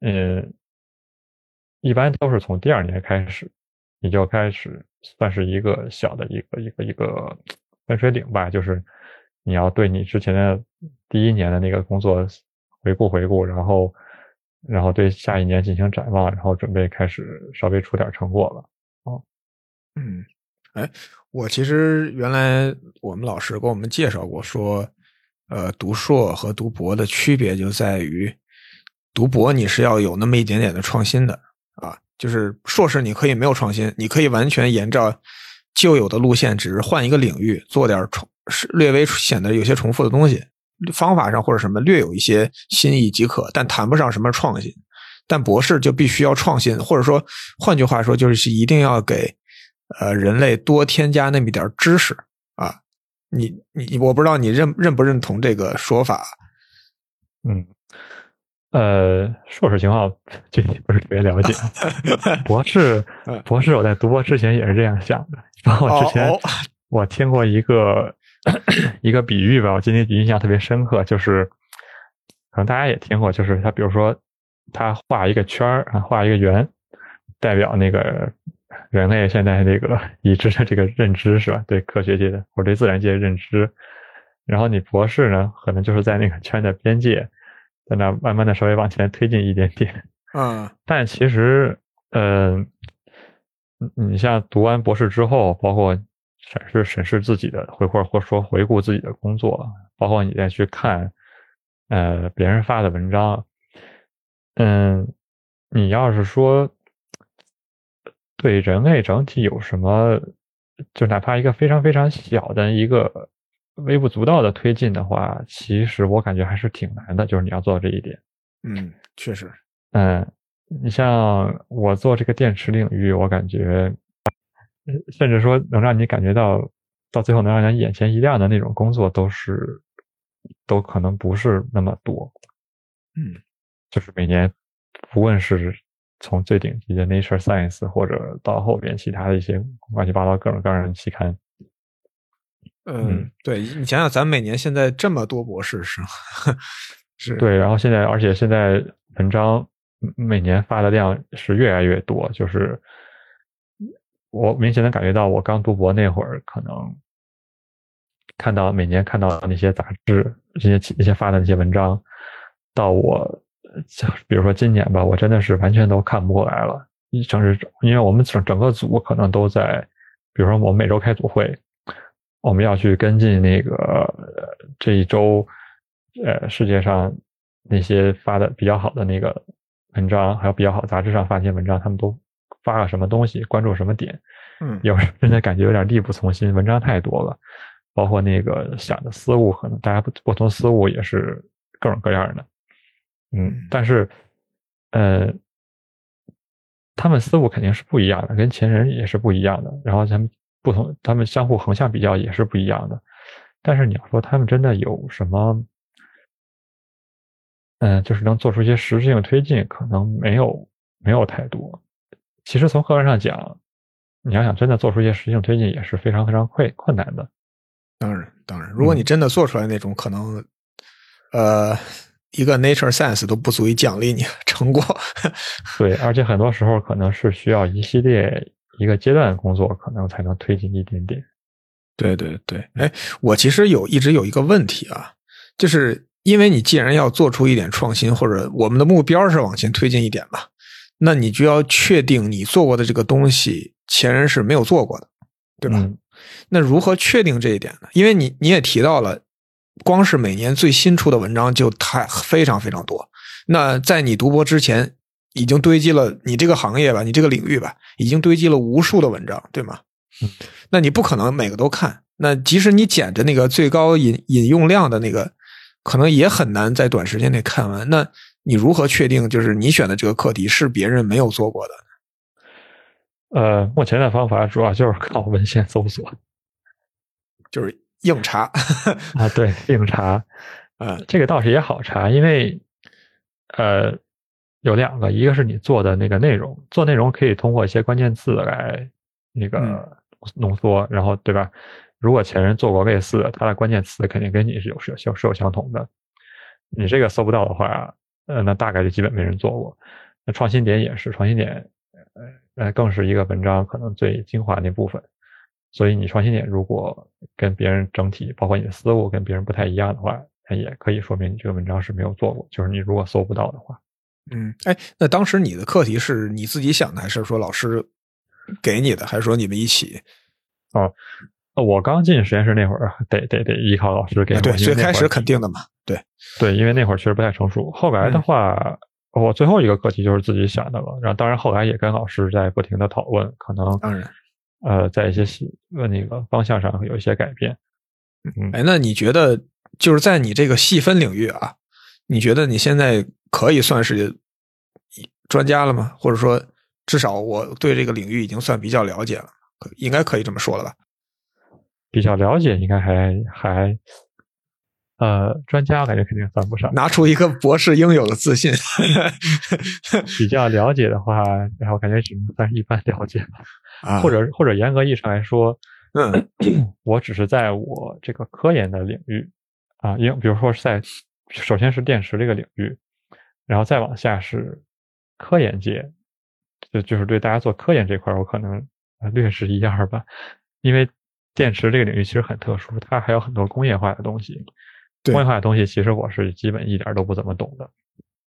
嗯，一般都是从第二年开始，你就开始算是一个小的一个一个一个分水岭吧，就是你要对你之前的第一年的那个工作回顾回顾，然后然后对下一年进行展望，然后准备开始稍微出点成果了。哦，嗯，哎，我其实原来我们老师给我们介绍过，说呃，读硕和读博的区别就在于。读博你是要有那么一点点的创新的啊，就是硕士你可以没有创新，你可以完全沿着旧有的路线，只是换一个领域做点重，是略微显得有些重复的东西，方法上或者什么略有一些新意即可，但谈不上什么创新。但博士就必须要创新，或者说换句话说，就是一定要给呃人类多添加那么一点知识啊。你你我不知道你认认不认同这个说法？嗯。呃，硕士情况具体不是特别了解。博士，博士，我在读博之前也是这样想的。包括之前我听过一个一个比喻吧，我今天印象特别深刻，就是可能大家也听过，就是他比如说他画一个圈儿啊，画一个圆，代表那个人类现在这个已知的这个认知是吧？对科学界的或者对自然界的认知。然后你博士呢，可能就是在那个圈的边界。在那慢慢的稍微往前推进一点点，嗯，但其实，嗯，你像读完博士之后，包括审视审视自己的回或或者说回顾自己的工作，包括你再去看，呃，别人发的文章，嗯，你要是说对人类整体有什么，就哪怕一个非常非常小的一个。微不足道的推进的话，其实我感觉还是挺难的。就是你要做到这一点，嗯，确实，嗯，你像我做这个电池领域，我感觉，甚至说能让你感觉到，到最后能让人眼前一亮的那种工作，都是，都可能不是那么多，嗯，就是每年，不论是从最顶级的 Nature Science，或者到后边其他的一些乱七八糟各种各样的期刊。嗯，对你想想，咱每年现在这么多博士是吗？是对，然后现在，而且现在文章每年发的量是越来越多，就是我明显的感觉到，我刚读博那会儿，可能看到每年看到那些杂志、这些那些发的那些文章，到我，比如说今年吧，我真的是完全都看不过来了，一城市，因为我们整整个组可能都在，比如说我们每周开组会，我们要去跟进那个这一周，呃，世界上那些发的比较好的那个文章，还有比较好杂志上发那些文章，他们都发了什么东西，关注什么点。嗯，有时真的感觉有点力不从心，文章太多了，包括那个想的思路，可能大家不不同思路也是各种各样的。嗯，但是，呃，他们思路肯定是不一样的，跟前人也是不一样的。然后他们不同，他们相互横向比较也是不一样的。但是你要说他们真的有什么，嗯，就是能做出一些实质性推进，可能没有没有太多。其实从客观上讲。你要想真的做出一些实质性推进，也是非常非常困困难的。当然，当然，如果你真的做出来那种，可能，呃，一个 Nature Science 都不足以奖励你成果。对，而且很多时候可能是需要一系列一个阶段的工作，可能才能推进一点点。对对对，哎，我其实有一直有一个问题啊，就是因为你既然要做出一点创新，或者我们的目标是往前推进一点嘛，那你就要确定你做过的这个东西。前人是没有做过的，对吧？那如何确定这一点呢？因为你你也提到了，光是每年最新出的文章就太非常非常多。那在你读博之前，已经堆积了你这个行业吧，你这个领域吧，已经堆积了无数的文章，对吗？那你不可能每个都看。那即使你捡着那个最高引引用量的那个，可能也很难在短时间内看完。那你如何确定就是你选的这个课题是别人没有做过的？呃，目前的方法主要就是靠文献搜索，就是硬查 啊，对，硬查，呃，这个倒是也好查，因为呃，有两个，一个是你做的那个内容，做内容可以通过一些关键字来那个浓缩，然后对吧？如果前人做过类似的，他的关键词肯定跟你是有是有是有相同的，你这个搜不到的话，呃，那大概就基本没人做过。那创新点也是创新点。呃，更是一个文章可能最精华那部分，所以你创新点如果跟别人整体，包括你的思路跟别人不太一样的话，那也可以说明你这个文章是没有做过。就是你如果搜不到的话，嗯，哎，那当时你的课题是你自己想的，还是说老师给你的，还是说你们一起？哦，我刚进实验室那会儿，得得得依靠老师给。对，最开始肯定的嘛，对对，因为那会儿确实不太成熟。后来的话。我最后一个课题就是自己想的了，然后当然后来也跟老师在不停的讨论，可能当然，呃，在一些细呃那个方向上有一些改变。嗯，哎，那你觉得就是在你这个细分领域啊，你觉得你现在可以算是专家了吗？或者说，至少我对这个领域已经算比较了解了，应该可以这么说了吧？比较了解，应该还还。呃，专家我感觉肯定算不上。拿出一个博士应有的自信。比较了解的话，然后感觉只能算是一般了解吧。或者或者严格意义上来说，嗯，我只是在我这个科研的领域啊，因比如说是在首先是电池这个领域，然后再往下是科研界，就就是对大家做科研这块，我可能略识一二吧。因为电池这个领域其实很特殊，它还有很多工业化的东西。工业化的东西，其实我是基本一点都不怎么懂的。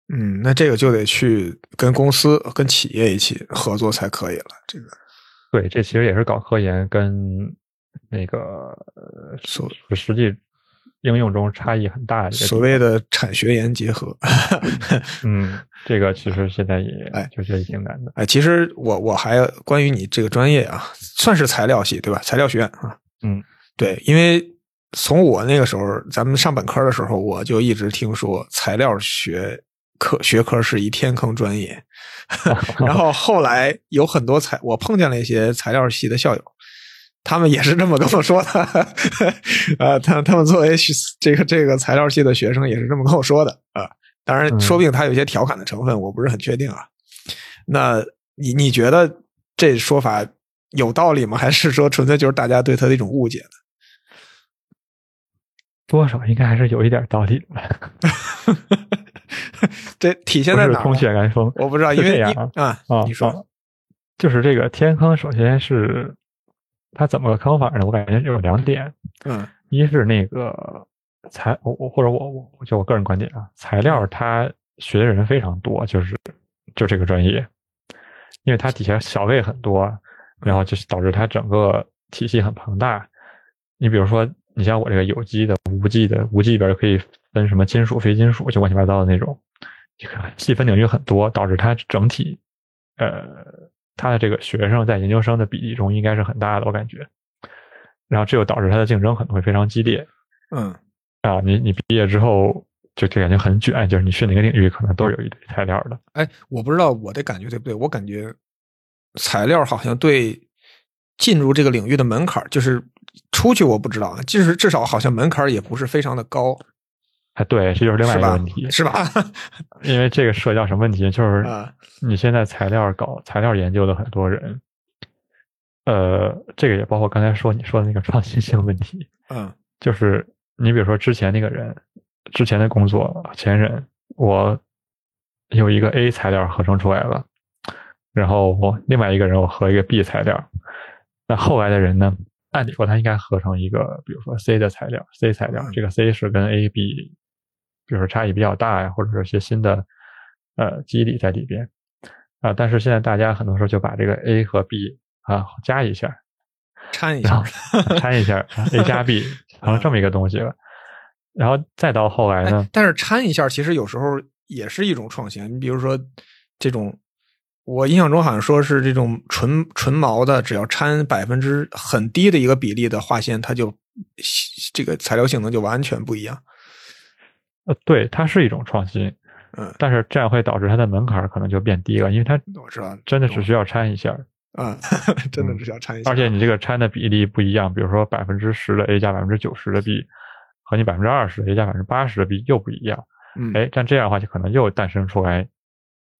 嗯，那这个就得去跟公司、跟企业一起合作才可以了。这个，对，这其实也是搞科研跟那个所实际应用中差异很大的。所谓的产学研结合。嗯，这个其实现在也哎，就觉得挺难的。哎，其实我我还关于你这个专业啊，算是材料系对吧？材料学院啊。嗯，对，因为。从我那个时候，咱们上本科的时候，我就一直听说材料学科学科是一天坑专业。然后后来有很多材，我碰见了一些材料系的校友，他们也是这么跟我说的。呃，他他们作为这个这个材料系的学生，也是这么跟我说的啊。当然，说不定他有些调侃的成分，我不是很确定啊。那你你觉得这说法有道理吗？还是说纯粹就是大家对他的一种误解呢？多少应该还是有一点道理的，这体现在哪？空穴来风，我不知道，因为啊啊，你说，就是这个天坑，首先是它怎么个坑法呢？我感觉有两点，嗯，一是那个材，我我或者我我就我个人观点啊，材料它学的人非常多，就是就这个专业，因为它底下小位很多，然后就是导致它整个体系很庞大。你比如说，你像我这个有机的、无机的，无机里边可以分什么金属、非金属，就乱七八糟的那种，这个细分领域很多，导致它整体，呃，它的这个学生在研究生的比例中应该是很大的，我感觉。然后这又导致它的竞争可能会非常激烈。嗯，啊，你你毕业之后就就感觉很卷，就是你去哪个领域可能都有一堆材料的。哎，我不知道我的感觉对不对，我感觉材料好像对进入这个领域的门槛，就是出去我不知道，就是至少好像门槛也不是非常的高。哎，对，这就是另外一个问题，是吧？因为这个涉及到什么问题？就是啊你现在材料搞材料研究的很多人，呃，这个也包括刚才说你说的那个创新性问题，嗯就是你比如说之前那个人，之前的工作前人，我有一个 A 材料合成出来了，然后我另外一个人我合一个 B 材料，那后来的人呢，按理说他应该合成一个，比如说 C 的材料，C 材料，这个 C 是跟 A、B，比如说差异比较大呀，或者是一些新的呃机理在里边啊，但是现在大家很多时候就把这个 A 和 B 啊加一下，掺一下。掺一下 A 加 B 成了这么一个东西了，然后再到后来呢哎，，但是掺一下，其实有时候也是一种创新。你比如说这种，我印象中好像说是这种纯纯毛的，只要掺百分之很低的一个比例的划线，它就这个材料性能就完全不一样。呃，对，它是一种创新，嗯，但是这样会导致它的门槛可能就变低了，因为它我知道，真的只需要掺一下，啊，真的只需要掺一下。而且你这个掺的比例不一样，比如说百分之十的 A 加百分之九十的 B，和你百分之二十的 A 加百分之八十的 B 又不一样。嗯，哎，但这样的话就可能又诞生出来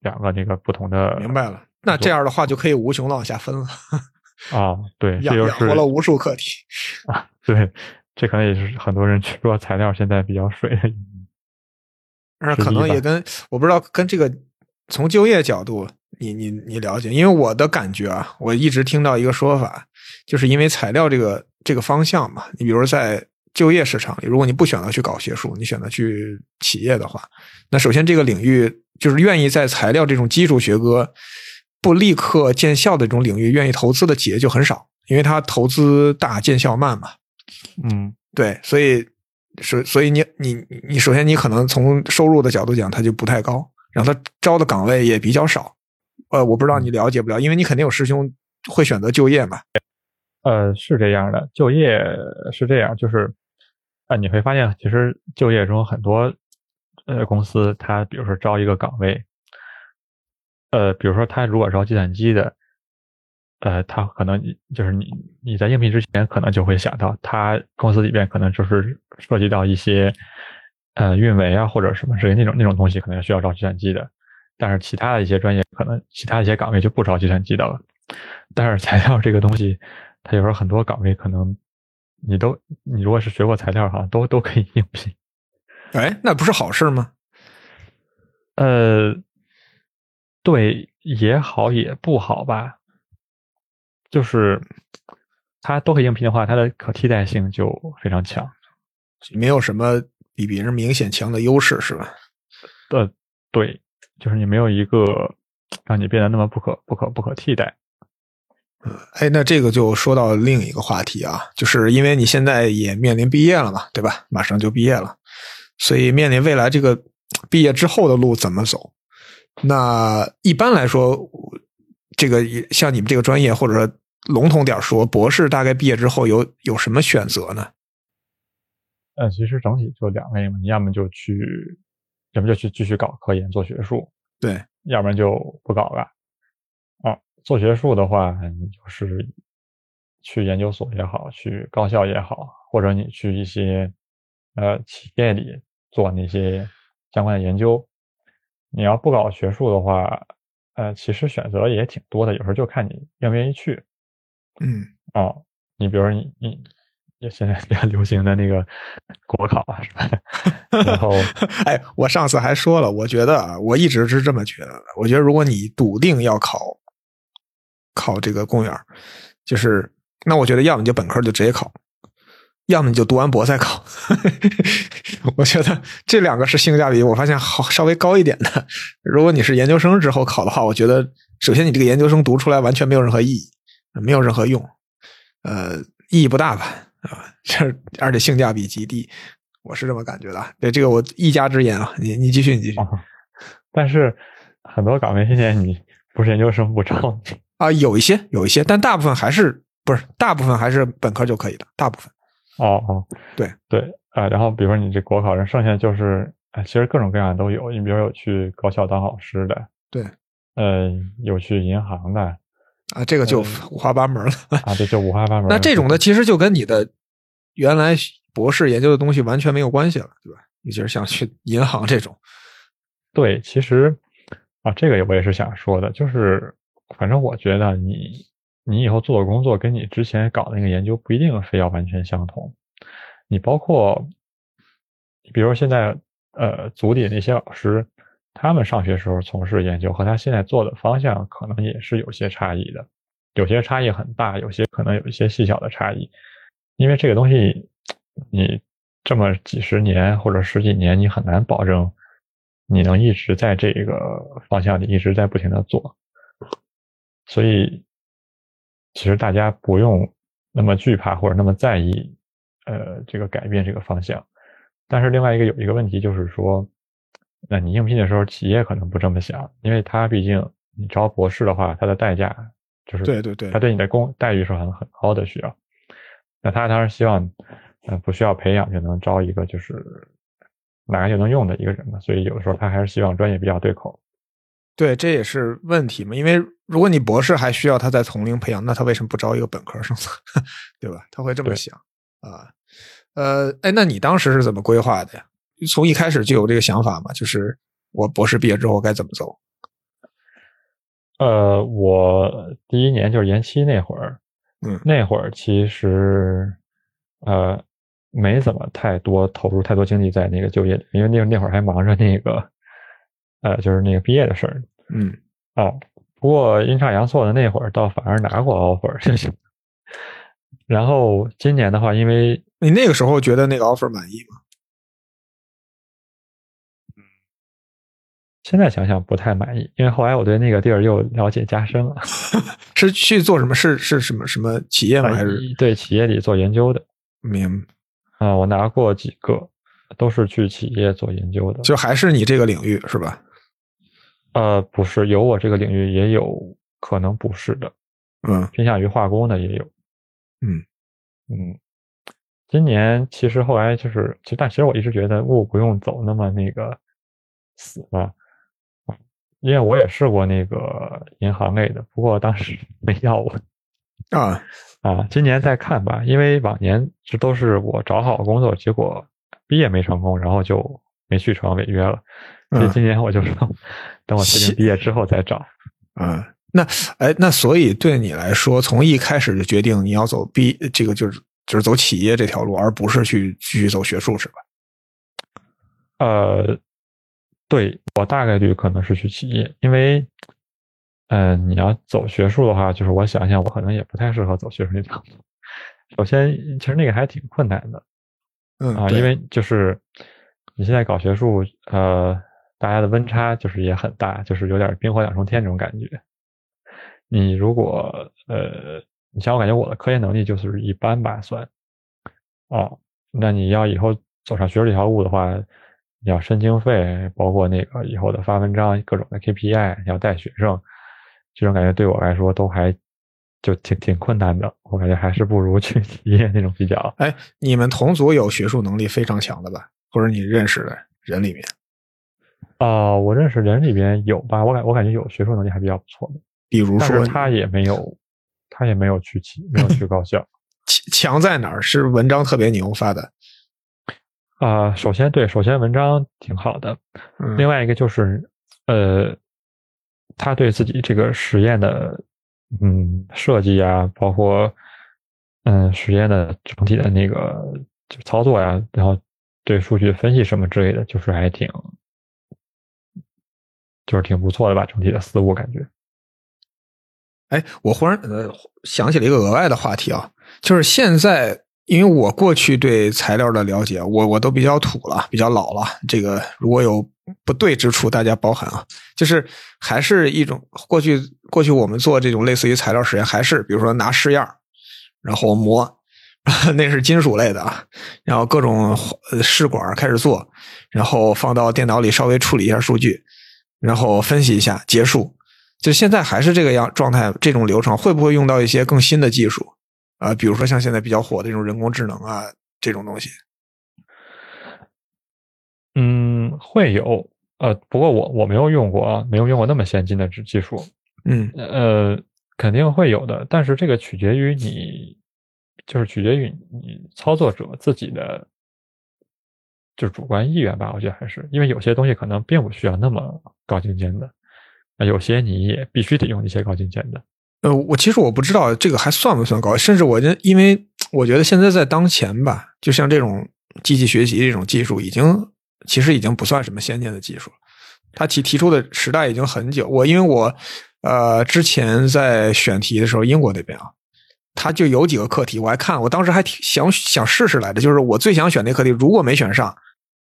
两个那个不同的。明白了。那这样的话就可以无穷的往下分了，啊，对，这养就是养活了无数课题。啊，对，这可能也是很多人说材料现在比较水。那可能也跟我不知道跟这个从就业角度，你你你了解？因为我的感觉啊，我一直听到一个说法，就是因为材料这个这个方向嘛，你比如在就业市场里，如果你不选择去搞学术，你选择去企业的话，那首先这个领域就是愿意在材料这种基础学科不立刻见效的这种领域愿意投资的企业就很少，因为它投资大见效慢嘛。嗯，对，所以所所以你你你首先你可能从收入的角度讲，它就不太高，然后它招的岗位也比较少。呃，我不知道你了解不了，因为你肯定有师兄会选择就业嘛。呃，是这样的，就业是这样，就是啊、你会发现其实就业中很多呃公司，它比如说招一个岗位，呃，比如说他如果招计算机的，呃，他可能就是你你在应聘之前可能就会想到，他公司里边可能就是涉及到一些呃运维啊或者什么之类那种那种东西，可能需要招计算机的。但是其他的一些专业，可能其他一些岗位就不招计算机的了。但是材料这个东西，它有时候很多岗位可能你都你如果是学过材料，哈都都可以应聘。哎，那不是好事吗？呃，对，也好也不好吧。就是它都可以应聘的话，它的可替代性就非常强。没有什么比别人明显强的优势，是吧？呃，对，就是你没有一个让你变得那么不可不可不可替代。哎，那这个就说到另一个话题啊，就是因为你现在也面临毕业了嘛，对吧？马上就毕业了，所以面临未来这个毕业之后的路怎么走？那一般来说，这个像你们这个专业，或者说笼统点说，博士大概毕业之后有有什么选择呢？呃，其实整体就两类嘛，你要么就去，要么就去继续搞科研做学术，对，要不然就不搞了。啊，做学术的话，你就是去研究所也好，去高校也好，或者你去一些呃企业里做那些相关的研究。你要不搞学术的话，呃，其实选择也挺多的，有时候就看你愿不愿意去。嗯，哦，你比如说你你也现在比较流行的那个国考啊，是吧？然后 哎，我上次还说了，我觉得啊，我一直是这么觉得的。我觉得如果你笃定要考考这个公务员，就是那我觉得要么你就本科就直接考，要么你就读完博再考。我觉得这两个是性价比，我发现好稍微高一点的。如果你是研究生之后考的话，我觉得首先你这个研究生读出来完全没有任何意义，没有任何用，呃，意义不大吧？啊，这而且性价比极低，我是这么感觉的。对这个我一家之言啊，你你继续，你继续。但是很多岗位现在你不是研究生不招啊，有一些有一些，但大部分还是不是大部分还是本科就可以的，大部分。哦哦，对对啊，然后比如说你这国考人，剩下就是哎，其实各种各样的都有。你比如有去高校当老师的，对，呃，有去银行的啊，这个就 五花八门了啊，这就五花八门。那这种的其实就跟你的原来博士研究的东西完全没有关系了，对吧？你就是想去银行这种。对，其实啊，这个我也是想说的，就是反正我觉得你。你以后做的工作跟你之前搞那个研究不一定非要完全相同。你包括，比如现在呃组里那些老师，他们上学时候从事研究和他现在做的方向可能也是有些差异的，有些差异很大，有些可能有一些细小的差异。因为这个东西，你这么几十年或者十几年，你很难保证你能一直在这个方向里一直在不停的做，所以。其实大家不用那么惧怕或者那么在意，呃，这个改变这个方向。但是另外一个有一个问题就是说，那你应聘的时候，企业可能不这么想，因为他毕竟你招博士的话，他的代价就是对对对，他对你的工待遇是很很高的需要。那他当然希望，呃，不需要培养就能招一个就是哪个就能用的一个人嘛。所以有的时候他还是希望专业比较对口。对，这也是问题嘛。因为如果你博士还需要他在从零培养，那他为什么不招一个本科生呢？对吧？他会这么想啊。呃，哎，那你当时是怎么规划的呀？从一开始就有这个想法嘛？就是我博士毕业之后该怎么走？呃，我第一年就是延期那会儿，嗯，那会儿其实呃没怎么太多投入太多精力在那个就业里，因为那那会儿还忙着那个。呃，就是那个毕业的事儿，嗯，哦，不过阴差阳错的那会儿倒反而拿过 offer，然后今年的话，因为你那个时候觉得那个 offer 满意吗？嗯，现在想想不太满意，因为后来我对那个地儿又了解加深了。是去做什么？是是什么什么企业吗？还是对企业里做研究的？明啊，我拿过几个，都是去企业做研究的，就还是你这个领域是吧？呃，不是，有我这个领域也有可能不是的，嗯，偏向于化工的也有，嗯嗯，今年其实后来就是，其实但其实我一直觉得物不用走那么那个死吧，因为我也试过那个银行类的，不过当时 没要我，啊 啊，今年再看吧，因为往年这都是我找好工作，结果毕业没成功，然后就没去成，违约了。所以今年我就说，等我确定毕业之后再找。嗯，那哎，那所以对你来说，从一开始就决定你要走毕这个就是就是走企业这条路，而不是去继续走学术，是吧？呃，对我大概率可能是去企业，因为，嗯，你要走学术的话，就是我想想，我可能也不太适合走学术那条路。首先，其实那个还挺困难的，嗯啊，因为就是你现在搞学术，呃。大家的温差就是也很大，就是有点冰火两重天这种感觉。你如果呃，你像我感觉我的科研能力就是一般吧，算哦。那你要以后走上学术这条路的话，你要申经费，包括那个以后的发文章、各种的 KPI，要带学生，这种感觉对我来说都还就挺挺困难的。我感觉还是不如去 企业那种比较。哎，你们同组有学术能力非常强的吧？或者你认识的人里面？啊，我认识人里边有吧，我感我感觉有学术能力还比较不错的，比如说他也没有，他也没有去企，没有去高校，强强在哪儿？是文章特别牛发的。啊，首先对，首先文章挺好的，另外一个就是呃，他对自己这个实验的嗯设计啊，包括嗯实验的整体的那个就操作呀，然后对数据分析什么之类的，就是还挺。就是挺不错的吧，整体的思路感觉。哎，我忽然呃想起了一个额外的话题啊，就是现在因为我过去对材料的了解，我我都比较土了，比较老了。这个如果有不对之处，大家包涵啊。就是还是一种过去过去我们做这种类似于材料实验，还是比如说拿试样，然后磨，那是金属类的啊，然后各种试管开始做，然后放到电脑里稍微处理一下数据，然后分析一下，结束。就现在还是这个样状态，这种流程会不会用到一些更新的技术？啊，比如说像现在比较火的这种人工智能啊，这种东西。嗯，会有，呃，不过我我没有用过啊，没有用过那么先进的技技术。嗯，呃，肯定会有的，但是这个取决于你，就是取决于你操作者自己的，就是主观意愿吧。我觉得还是因为有些东西可能并不需要那么高精尖的，啊，有些你也必须得用一些高精尖的。呃，我其实我不知道这个还算不算高，甚至我觉，因为我觉得现在在当前吧，就像这种机器学习这种技术，已经其实已经不算什么先进的技术了。他提提出的时代已经很久。我因为我呃之前在选题的时候，英国那边啊，他就有几个课题，我还看，我当时还挺想想试试来的，就是我最想选那课题，如果没选上，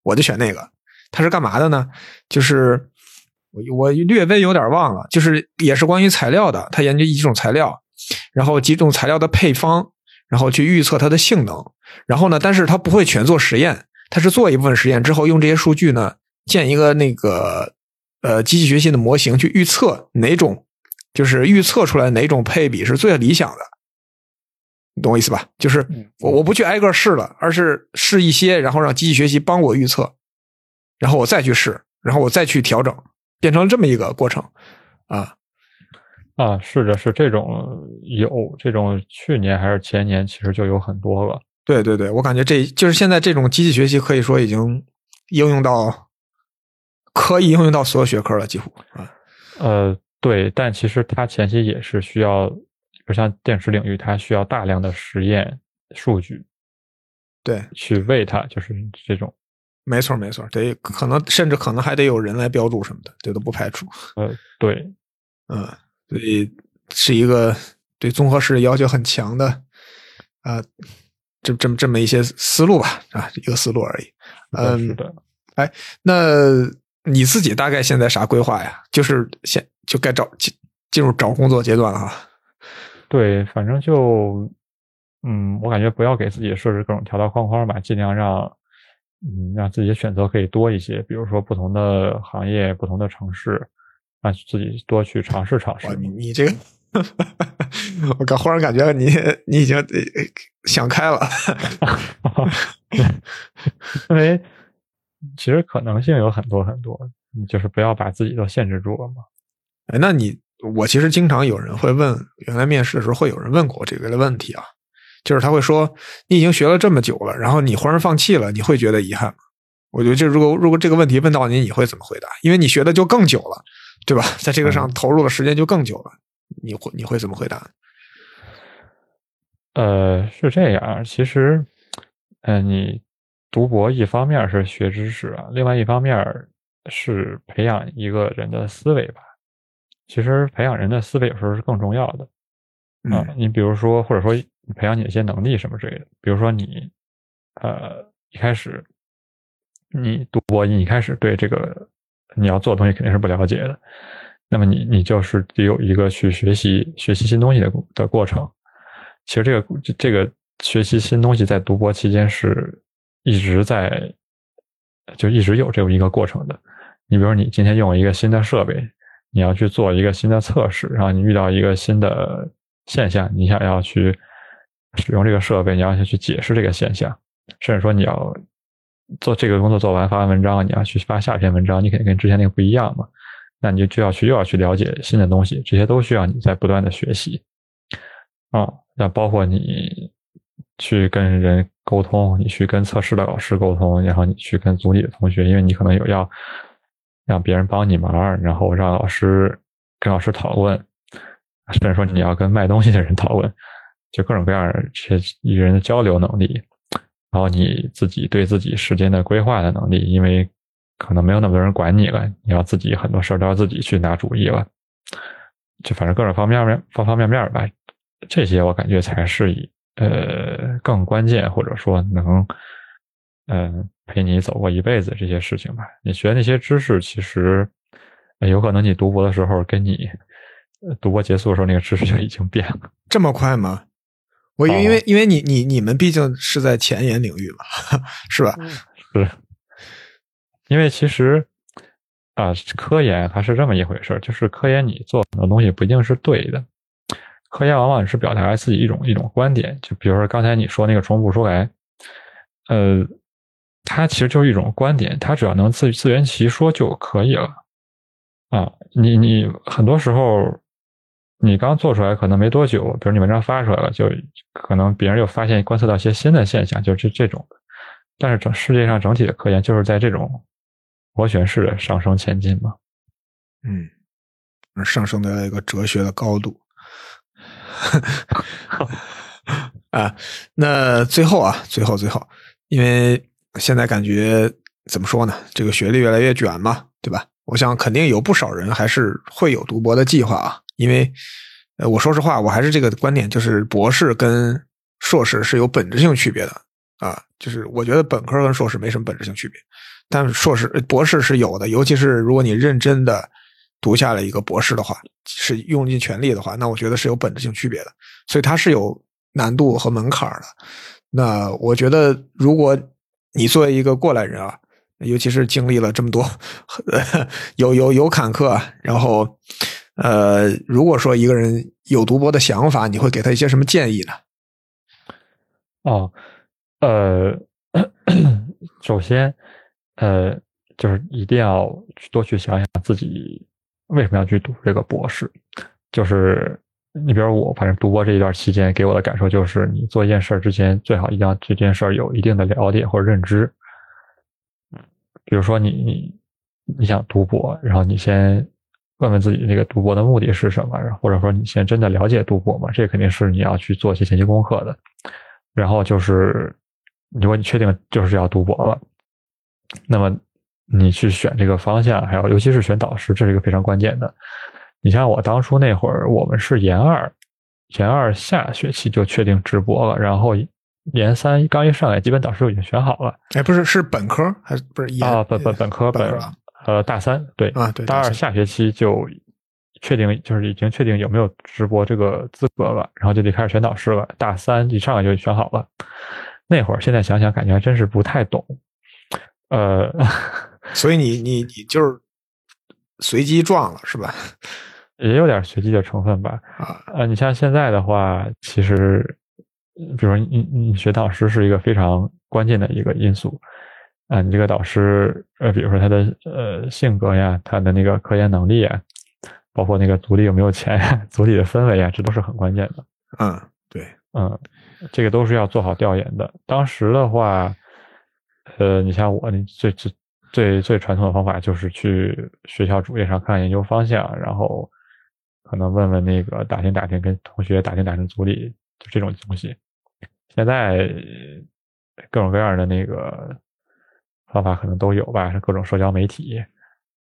我就选那个。他是干嘛的呢？就是。我我略微有点忘了，就是也是关于材料的，他研究几种材料，然后几种材料的配方，然后去预测它的性能。然后呢，但是他不会全做实验，他是做一部分实验之后，用这些数据呢建一个那个呃机器学习的模型去预测哪种，就是预测出来哪种配比是最理想的。你懂我意思吧？就是我我不去挨个试了，而是试一些，然后让机器学习帮我预测，然后我再去试，然后我再去调整。变成了这么一个过程，啊啊，是的，是这种有这种去年还是前年，其实就有很多了。对对对，我感觉这就是现在这种机器学习可以说已经应用到可以应用到所有学科了，几乎啊。呃，对，但其实它前期也是需要，比如像电池领域，它需要大量的实验数据，对，去喂它，就是这种。没错，没错，得可能甚至可能还得有人来标注什么的，这都不排除。呃，对，嗯，所以是一个对综合式要求很强的啊，这这么这么一些思路吧，啊，一个思路而已。嗯，是的。哎，那你自己大概现在啥规划呀？就是现就该找进进入找工作阶段了哈。对，反正就嗯，我感觉不要给自己设置各种条条框框吧，尽量让。嗯，让自己的选择可以多一些，比如说不同的行业、不同的城市，让自己多去尝试尝试。你你这个，我刚忽然感觉你你已经想开了，因为其实可能性有很多很多，你就是不要把自己都限制住了嘛。哎，那你我其实经常有人会问，原来面试的时候会有人问过我这个的问题啊。就是他会说，你已经学了这么久了，然后你忽然放弃了，你会觉得遗憾吗？我觉得，这如果如果这个问题问到你，你会怎么回答？因为你学的就更久了，对吧？在这个上投入的时间就更久了，你会你会怎么回答？呃，是这样，其实，嗯，你读博一方面是学知识啊，另外一方面是培养一个人的思维吧。其实培养人的思维有时候是更重要的。啊，你比如说，或者说。培养你的一些能力什么之类的，比如说你，呃，一开始你读博，你一开始对这个你要做的东西肯定是不了解的，那么你你就是得有一个去学习学习新东西的的过程。其实这个这个学习新东西在读博期间是一直在就一直有这么一个过程的。你比如说你今天用了一个新的设备，你要去做一个新的测试，然后你遇到一个新的现象，你想要去。使用这个设备，你要先去解释这个现象，甚至说你要做这个工作做完发完文章，你要去发下一篇文章，你肯定跟之前那个不一样嘛？那你就就要去又要去了解新的东西，这些都需要你在不断的学习啊。那包括你去跟人沟通，你去跟测试的老师沟通，然后你去跟组里的同学，因为你可能有要让别人帮你忙，然后让老师跟老师讨论，甚至说你要跟卖东西的人讨论。就各种各样这些与人的交流能力，然后你自己对自己时间的规划的能力，因为可能没有那么多人管你了，你要自己很多事儿都要自己去拿主意了。就反正各种方面面方方面面吧，这些我感觉才是以呃更关键，或者说能嗯、呃陪你走过一辈子这些事情吧。你学那些知识，其实、有可能你读博的时候跟你读博结束的时候那个知识就已经变了。这么快吗？我因为、哦因为你你你们毕竟是在前沿领域嘛，是吧？是，因为其实啊、科研它是这么一回事儿，就是科研你做很多东西不一定是对的，科研往往是表达自己一种一种观点，就比如说刚才你说那个重复说来，呃，它其实就是一种观点，它只要能自自圆其说就可以了。啊，你你很多时候你刚做出来可能没多久，比如你文章发出来了，就可能别人又发现观测到一些新的现象，就是这这种。但是整世界上整体的科研就是在这种螺旋式的上升前进嘛。嗯，上升到一个哲学的高度。啊，那最后啊，最后最后，因为现在感觉怎么说呢？这个学历越来越卷嘛，对吧？我想肯定有不少人还是会有读博的计划啊，因为呃，我说实话，我还是这个观点，就是博士跟硕士是有本质性区别的啊，就是我觉得本科跟硕士没什么本质性区别，但硕士、博士是有的，尤其是如果你认真的读下了一个博士的话，是用尽全力的话，那我觉得是有本质性区别的，所以它是有难度和门槛的。那我觉得，如果你作为一个过来人啊，尤其是经历了这么多 有有有坎坷，然后呃，如果说一个人有读博的想法，你会给他一些什么建议呢？哦，呃，首先，呃，就是一定要去多去想想自己为什么要去读这个博士。就是你比如我，反正读博这一段期间给我的感受就是，你做一件事儿之前，最好一定要这件事儿有一定的了解或者认知。比如说你你你想读博，然后你先问问自己这个读博的目的是什么，或者说你现在真的了解读博吗？这肯定是你要去做一些前期功课的。然后就是，如果你确定就是要读博了，那么你去选这个方向，还有尤其是选导师，这是一个非常关键的。你像我当初那会儿，我们是研二，研二下学期就确定直博了，然后研三刚一上来，基本导师就已经选好了哎，不是，是本科还是不是研啊，本本本科本本科呃大三对啊？对，大二下学期就确定，就是已经确定有没有直播这个资格了，然后就得开始选导师了。大三一上来就选好了。那会儿现在想想，感觉还真是不太懂。呃，所以你你你就是随机撞了是吧？也有点随机的成分吧。啊，呃，你像现在的话，其实，呃比如说你你学导师是一个非常关键的一个因素。啊，你这个导师，呃，比如说他的呃性格呀，他的那个科研能力呀，包括那个组里有没有钱呀，组里的氛围呀，这都是很关键的。嗯，对，嗯，这个都是要做好调研的。当时的话，呃，你像我，你最最最最传统的方法就是去学校主页上看研究方向，然后可能问问那个打听打听，跟同学打听打听组里就这种东西。现在各种各样的那个方法可能都有吧，是各种社交媒体，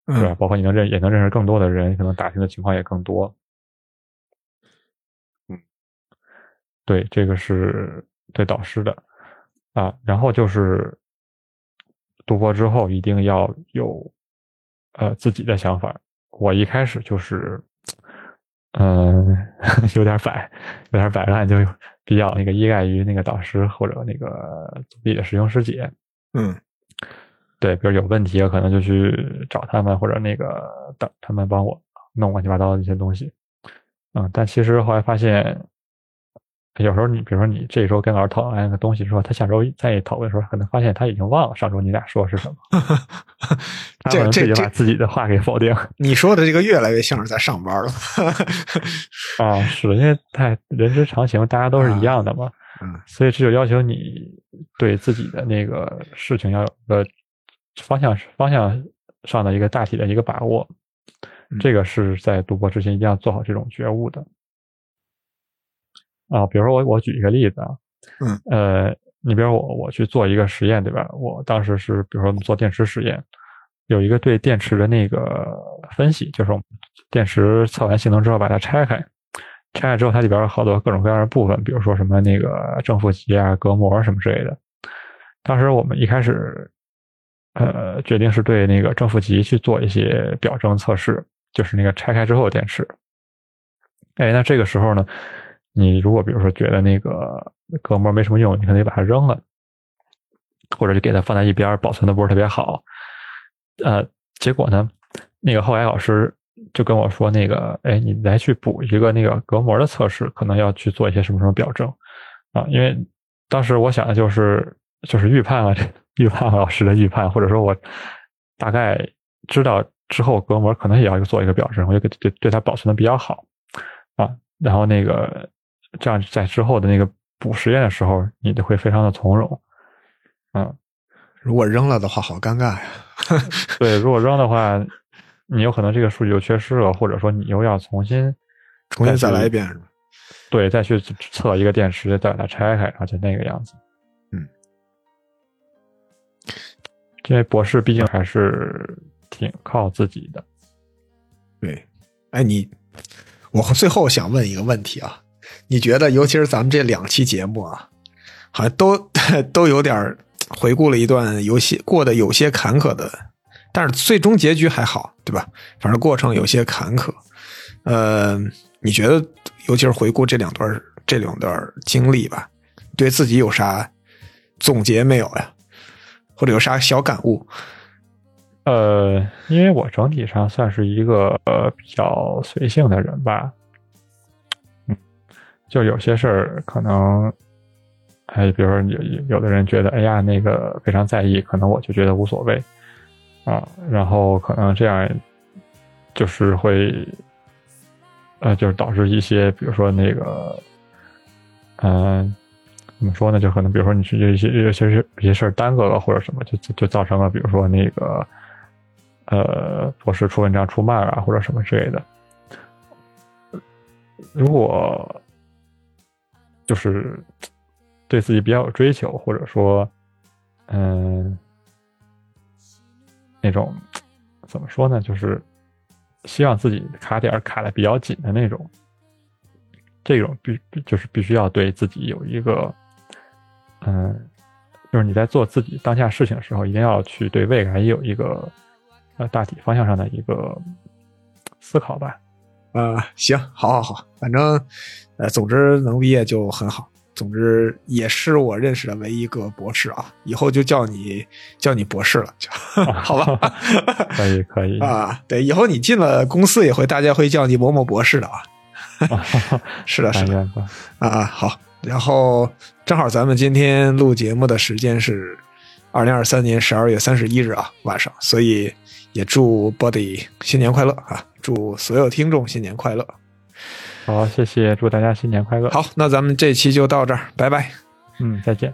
是吧？嗯包括你能认也能认识更多的人，可能打听的情况也更多。嗯，对，这个是对导师的啊。然后就是读博之后一定要有呃自己的想法。我一开始就是嗯、有点摆，有点摆烂，就比较那个依赖于那个导师或者那个组里的师兄师姐。嗯对，比如有问题，可能就去找他们，或者那个等他们帮我弄乱七八糟的一些东西。嗯，但其实后来发现，有时候你比如说你这周跟老师讨论完一个东西之后，他下周再讨论的时候，可能发现他已经忘了上周你俩说的是什么，这这就把自己的话给否定。你说的这个越来越像是在上班了。啊，是因为太人之常情，大家都是一样的嘛。嗯所以这就要求你对自己的那个事情要有个方向方向上的一个大体的一个把握，嗯这个是在读博之前一定要做好这种觉悟的。啊，比如说我我举一个例子啊，嗯，呃，你比如我我去做一个实验，对吧？我当时是比如说做电池实验，有一个对电池的那个分析，就是我们电池测完性能之后把它拆开，拆开之后，它里边有好多各种各样的部分，比如说什么那个正负极啊、隔膜什么之类的。当时我们一开始，呃，决定是对那个正负极去做一些表征测试，就是那个拆开之后的电池。哎，那这个时候呢，你如果比如说觉得那个隔膜没什么用，你可能把它扔了，或者就给它放在一边，保存的不是特别好。呃，结果呢，那个后来老师。就跟我说那个，哎，你来去补一个那个隔膜的测试，可能要去做一些什么什么表征啊？因为当时我想的就是就是预判了 预判老师的预判，或者说我大概知道之后隔膜可能也要做一个表示，我就给对对它保存的比较好啊。然后那个这样在之后的那个补实验的时候，你就会非常的从容。嗯，如果扔了的话，好尴尬呀。对，如果扔的话。你有可能这个数据就缺失了，或者说你又要重新重新再来一遍，对，再去测一个电池，再把它拆开，然后就那个样子。因为博士毕竟还是挺靠自己的。对，哎，你，我最后想问一个问题啊，你觉得，尤其是咱们这两期节目啊，好像都都有点回顾了一段游戏过得有些坎坷的。但是最终结局还好，对吧？反正过程有些坎坷。呃，你觉得，尤其是回顾这两段这两段经历吧，对自己有啥总结没有呀？或者有啥小感悟？呃，因为我整体上算是一个呃比较随性的人吧，嗯，就有些事儿可能，哎，比如说有有的人觉得，哎呀，那个非常在意，可能我就觉得无所谓。啊，然后可能这样，就是会，呃，就是导致一些，比如说那个，嗯，怎么说呢？就可能，比如说你去有一些有些事有些事儿耽搁了，或者什么，就就造成了，比如说那个，呃，博士出文章出慢啊，或者什么之类的。如果就是对自己比较有追求，或者说，嗯。那种怎么说呢？就是希望自己卡点卡的比较紧的那种，这种必就是必须要对自己有一个，嗯，就是你在做自己当下事情的时候，一定要去对未来有一个呃大体方向上的一个思考吧。啊，行，好，好，好，反正呃，总之能毕业就很好。总之，也是我认识的唯一一个博士啊！以后就叫你叫你博士了，就好吧？可以，可以啊！对，以后你进了公司也会，大家会叫你某某博士的啊！是的，是的啊！好，然后正好咱们今天录节目的时间是二零二三年十二月三十一日啊晚上，所以也祝 Body 新年快乐啊！祝所有听众新年快乐！好，谢谢，祝大家新年快乐。好，那咱们这期就到这儿，拜拜。嗯，再见。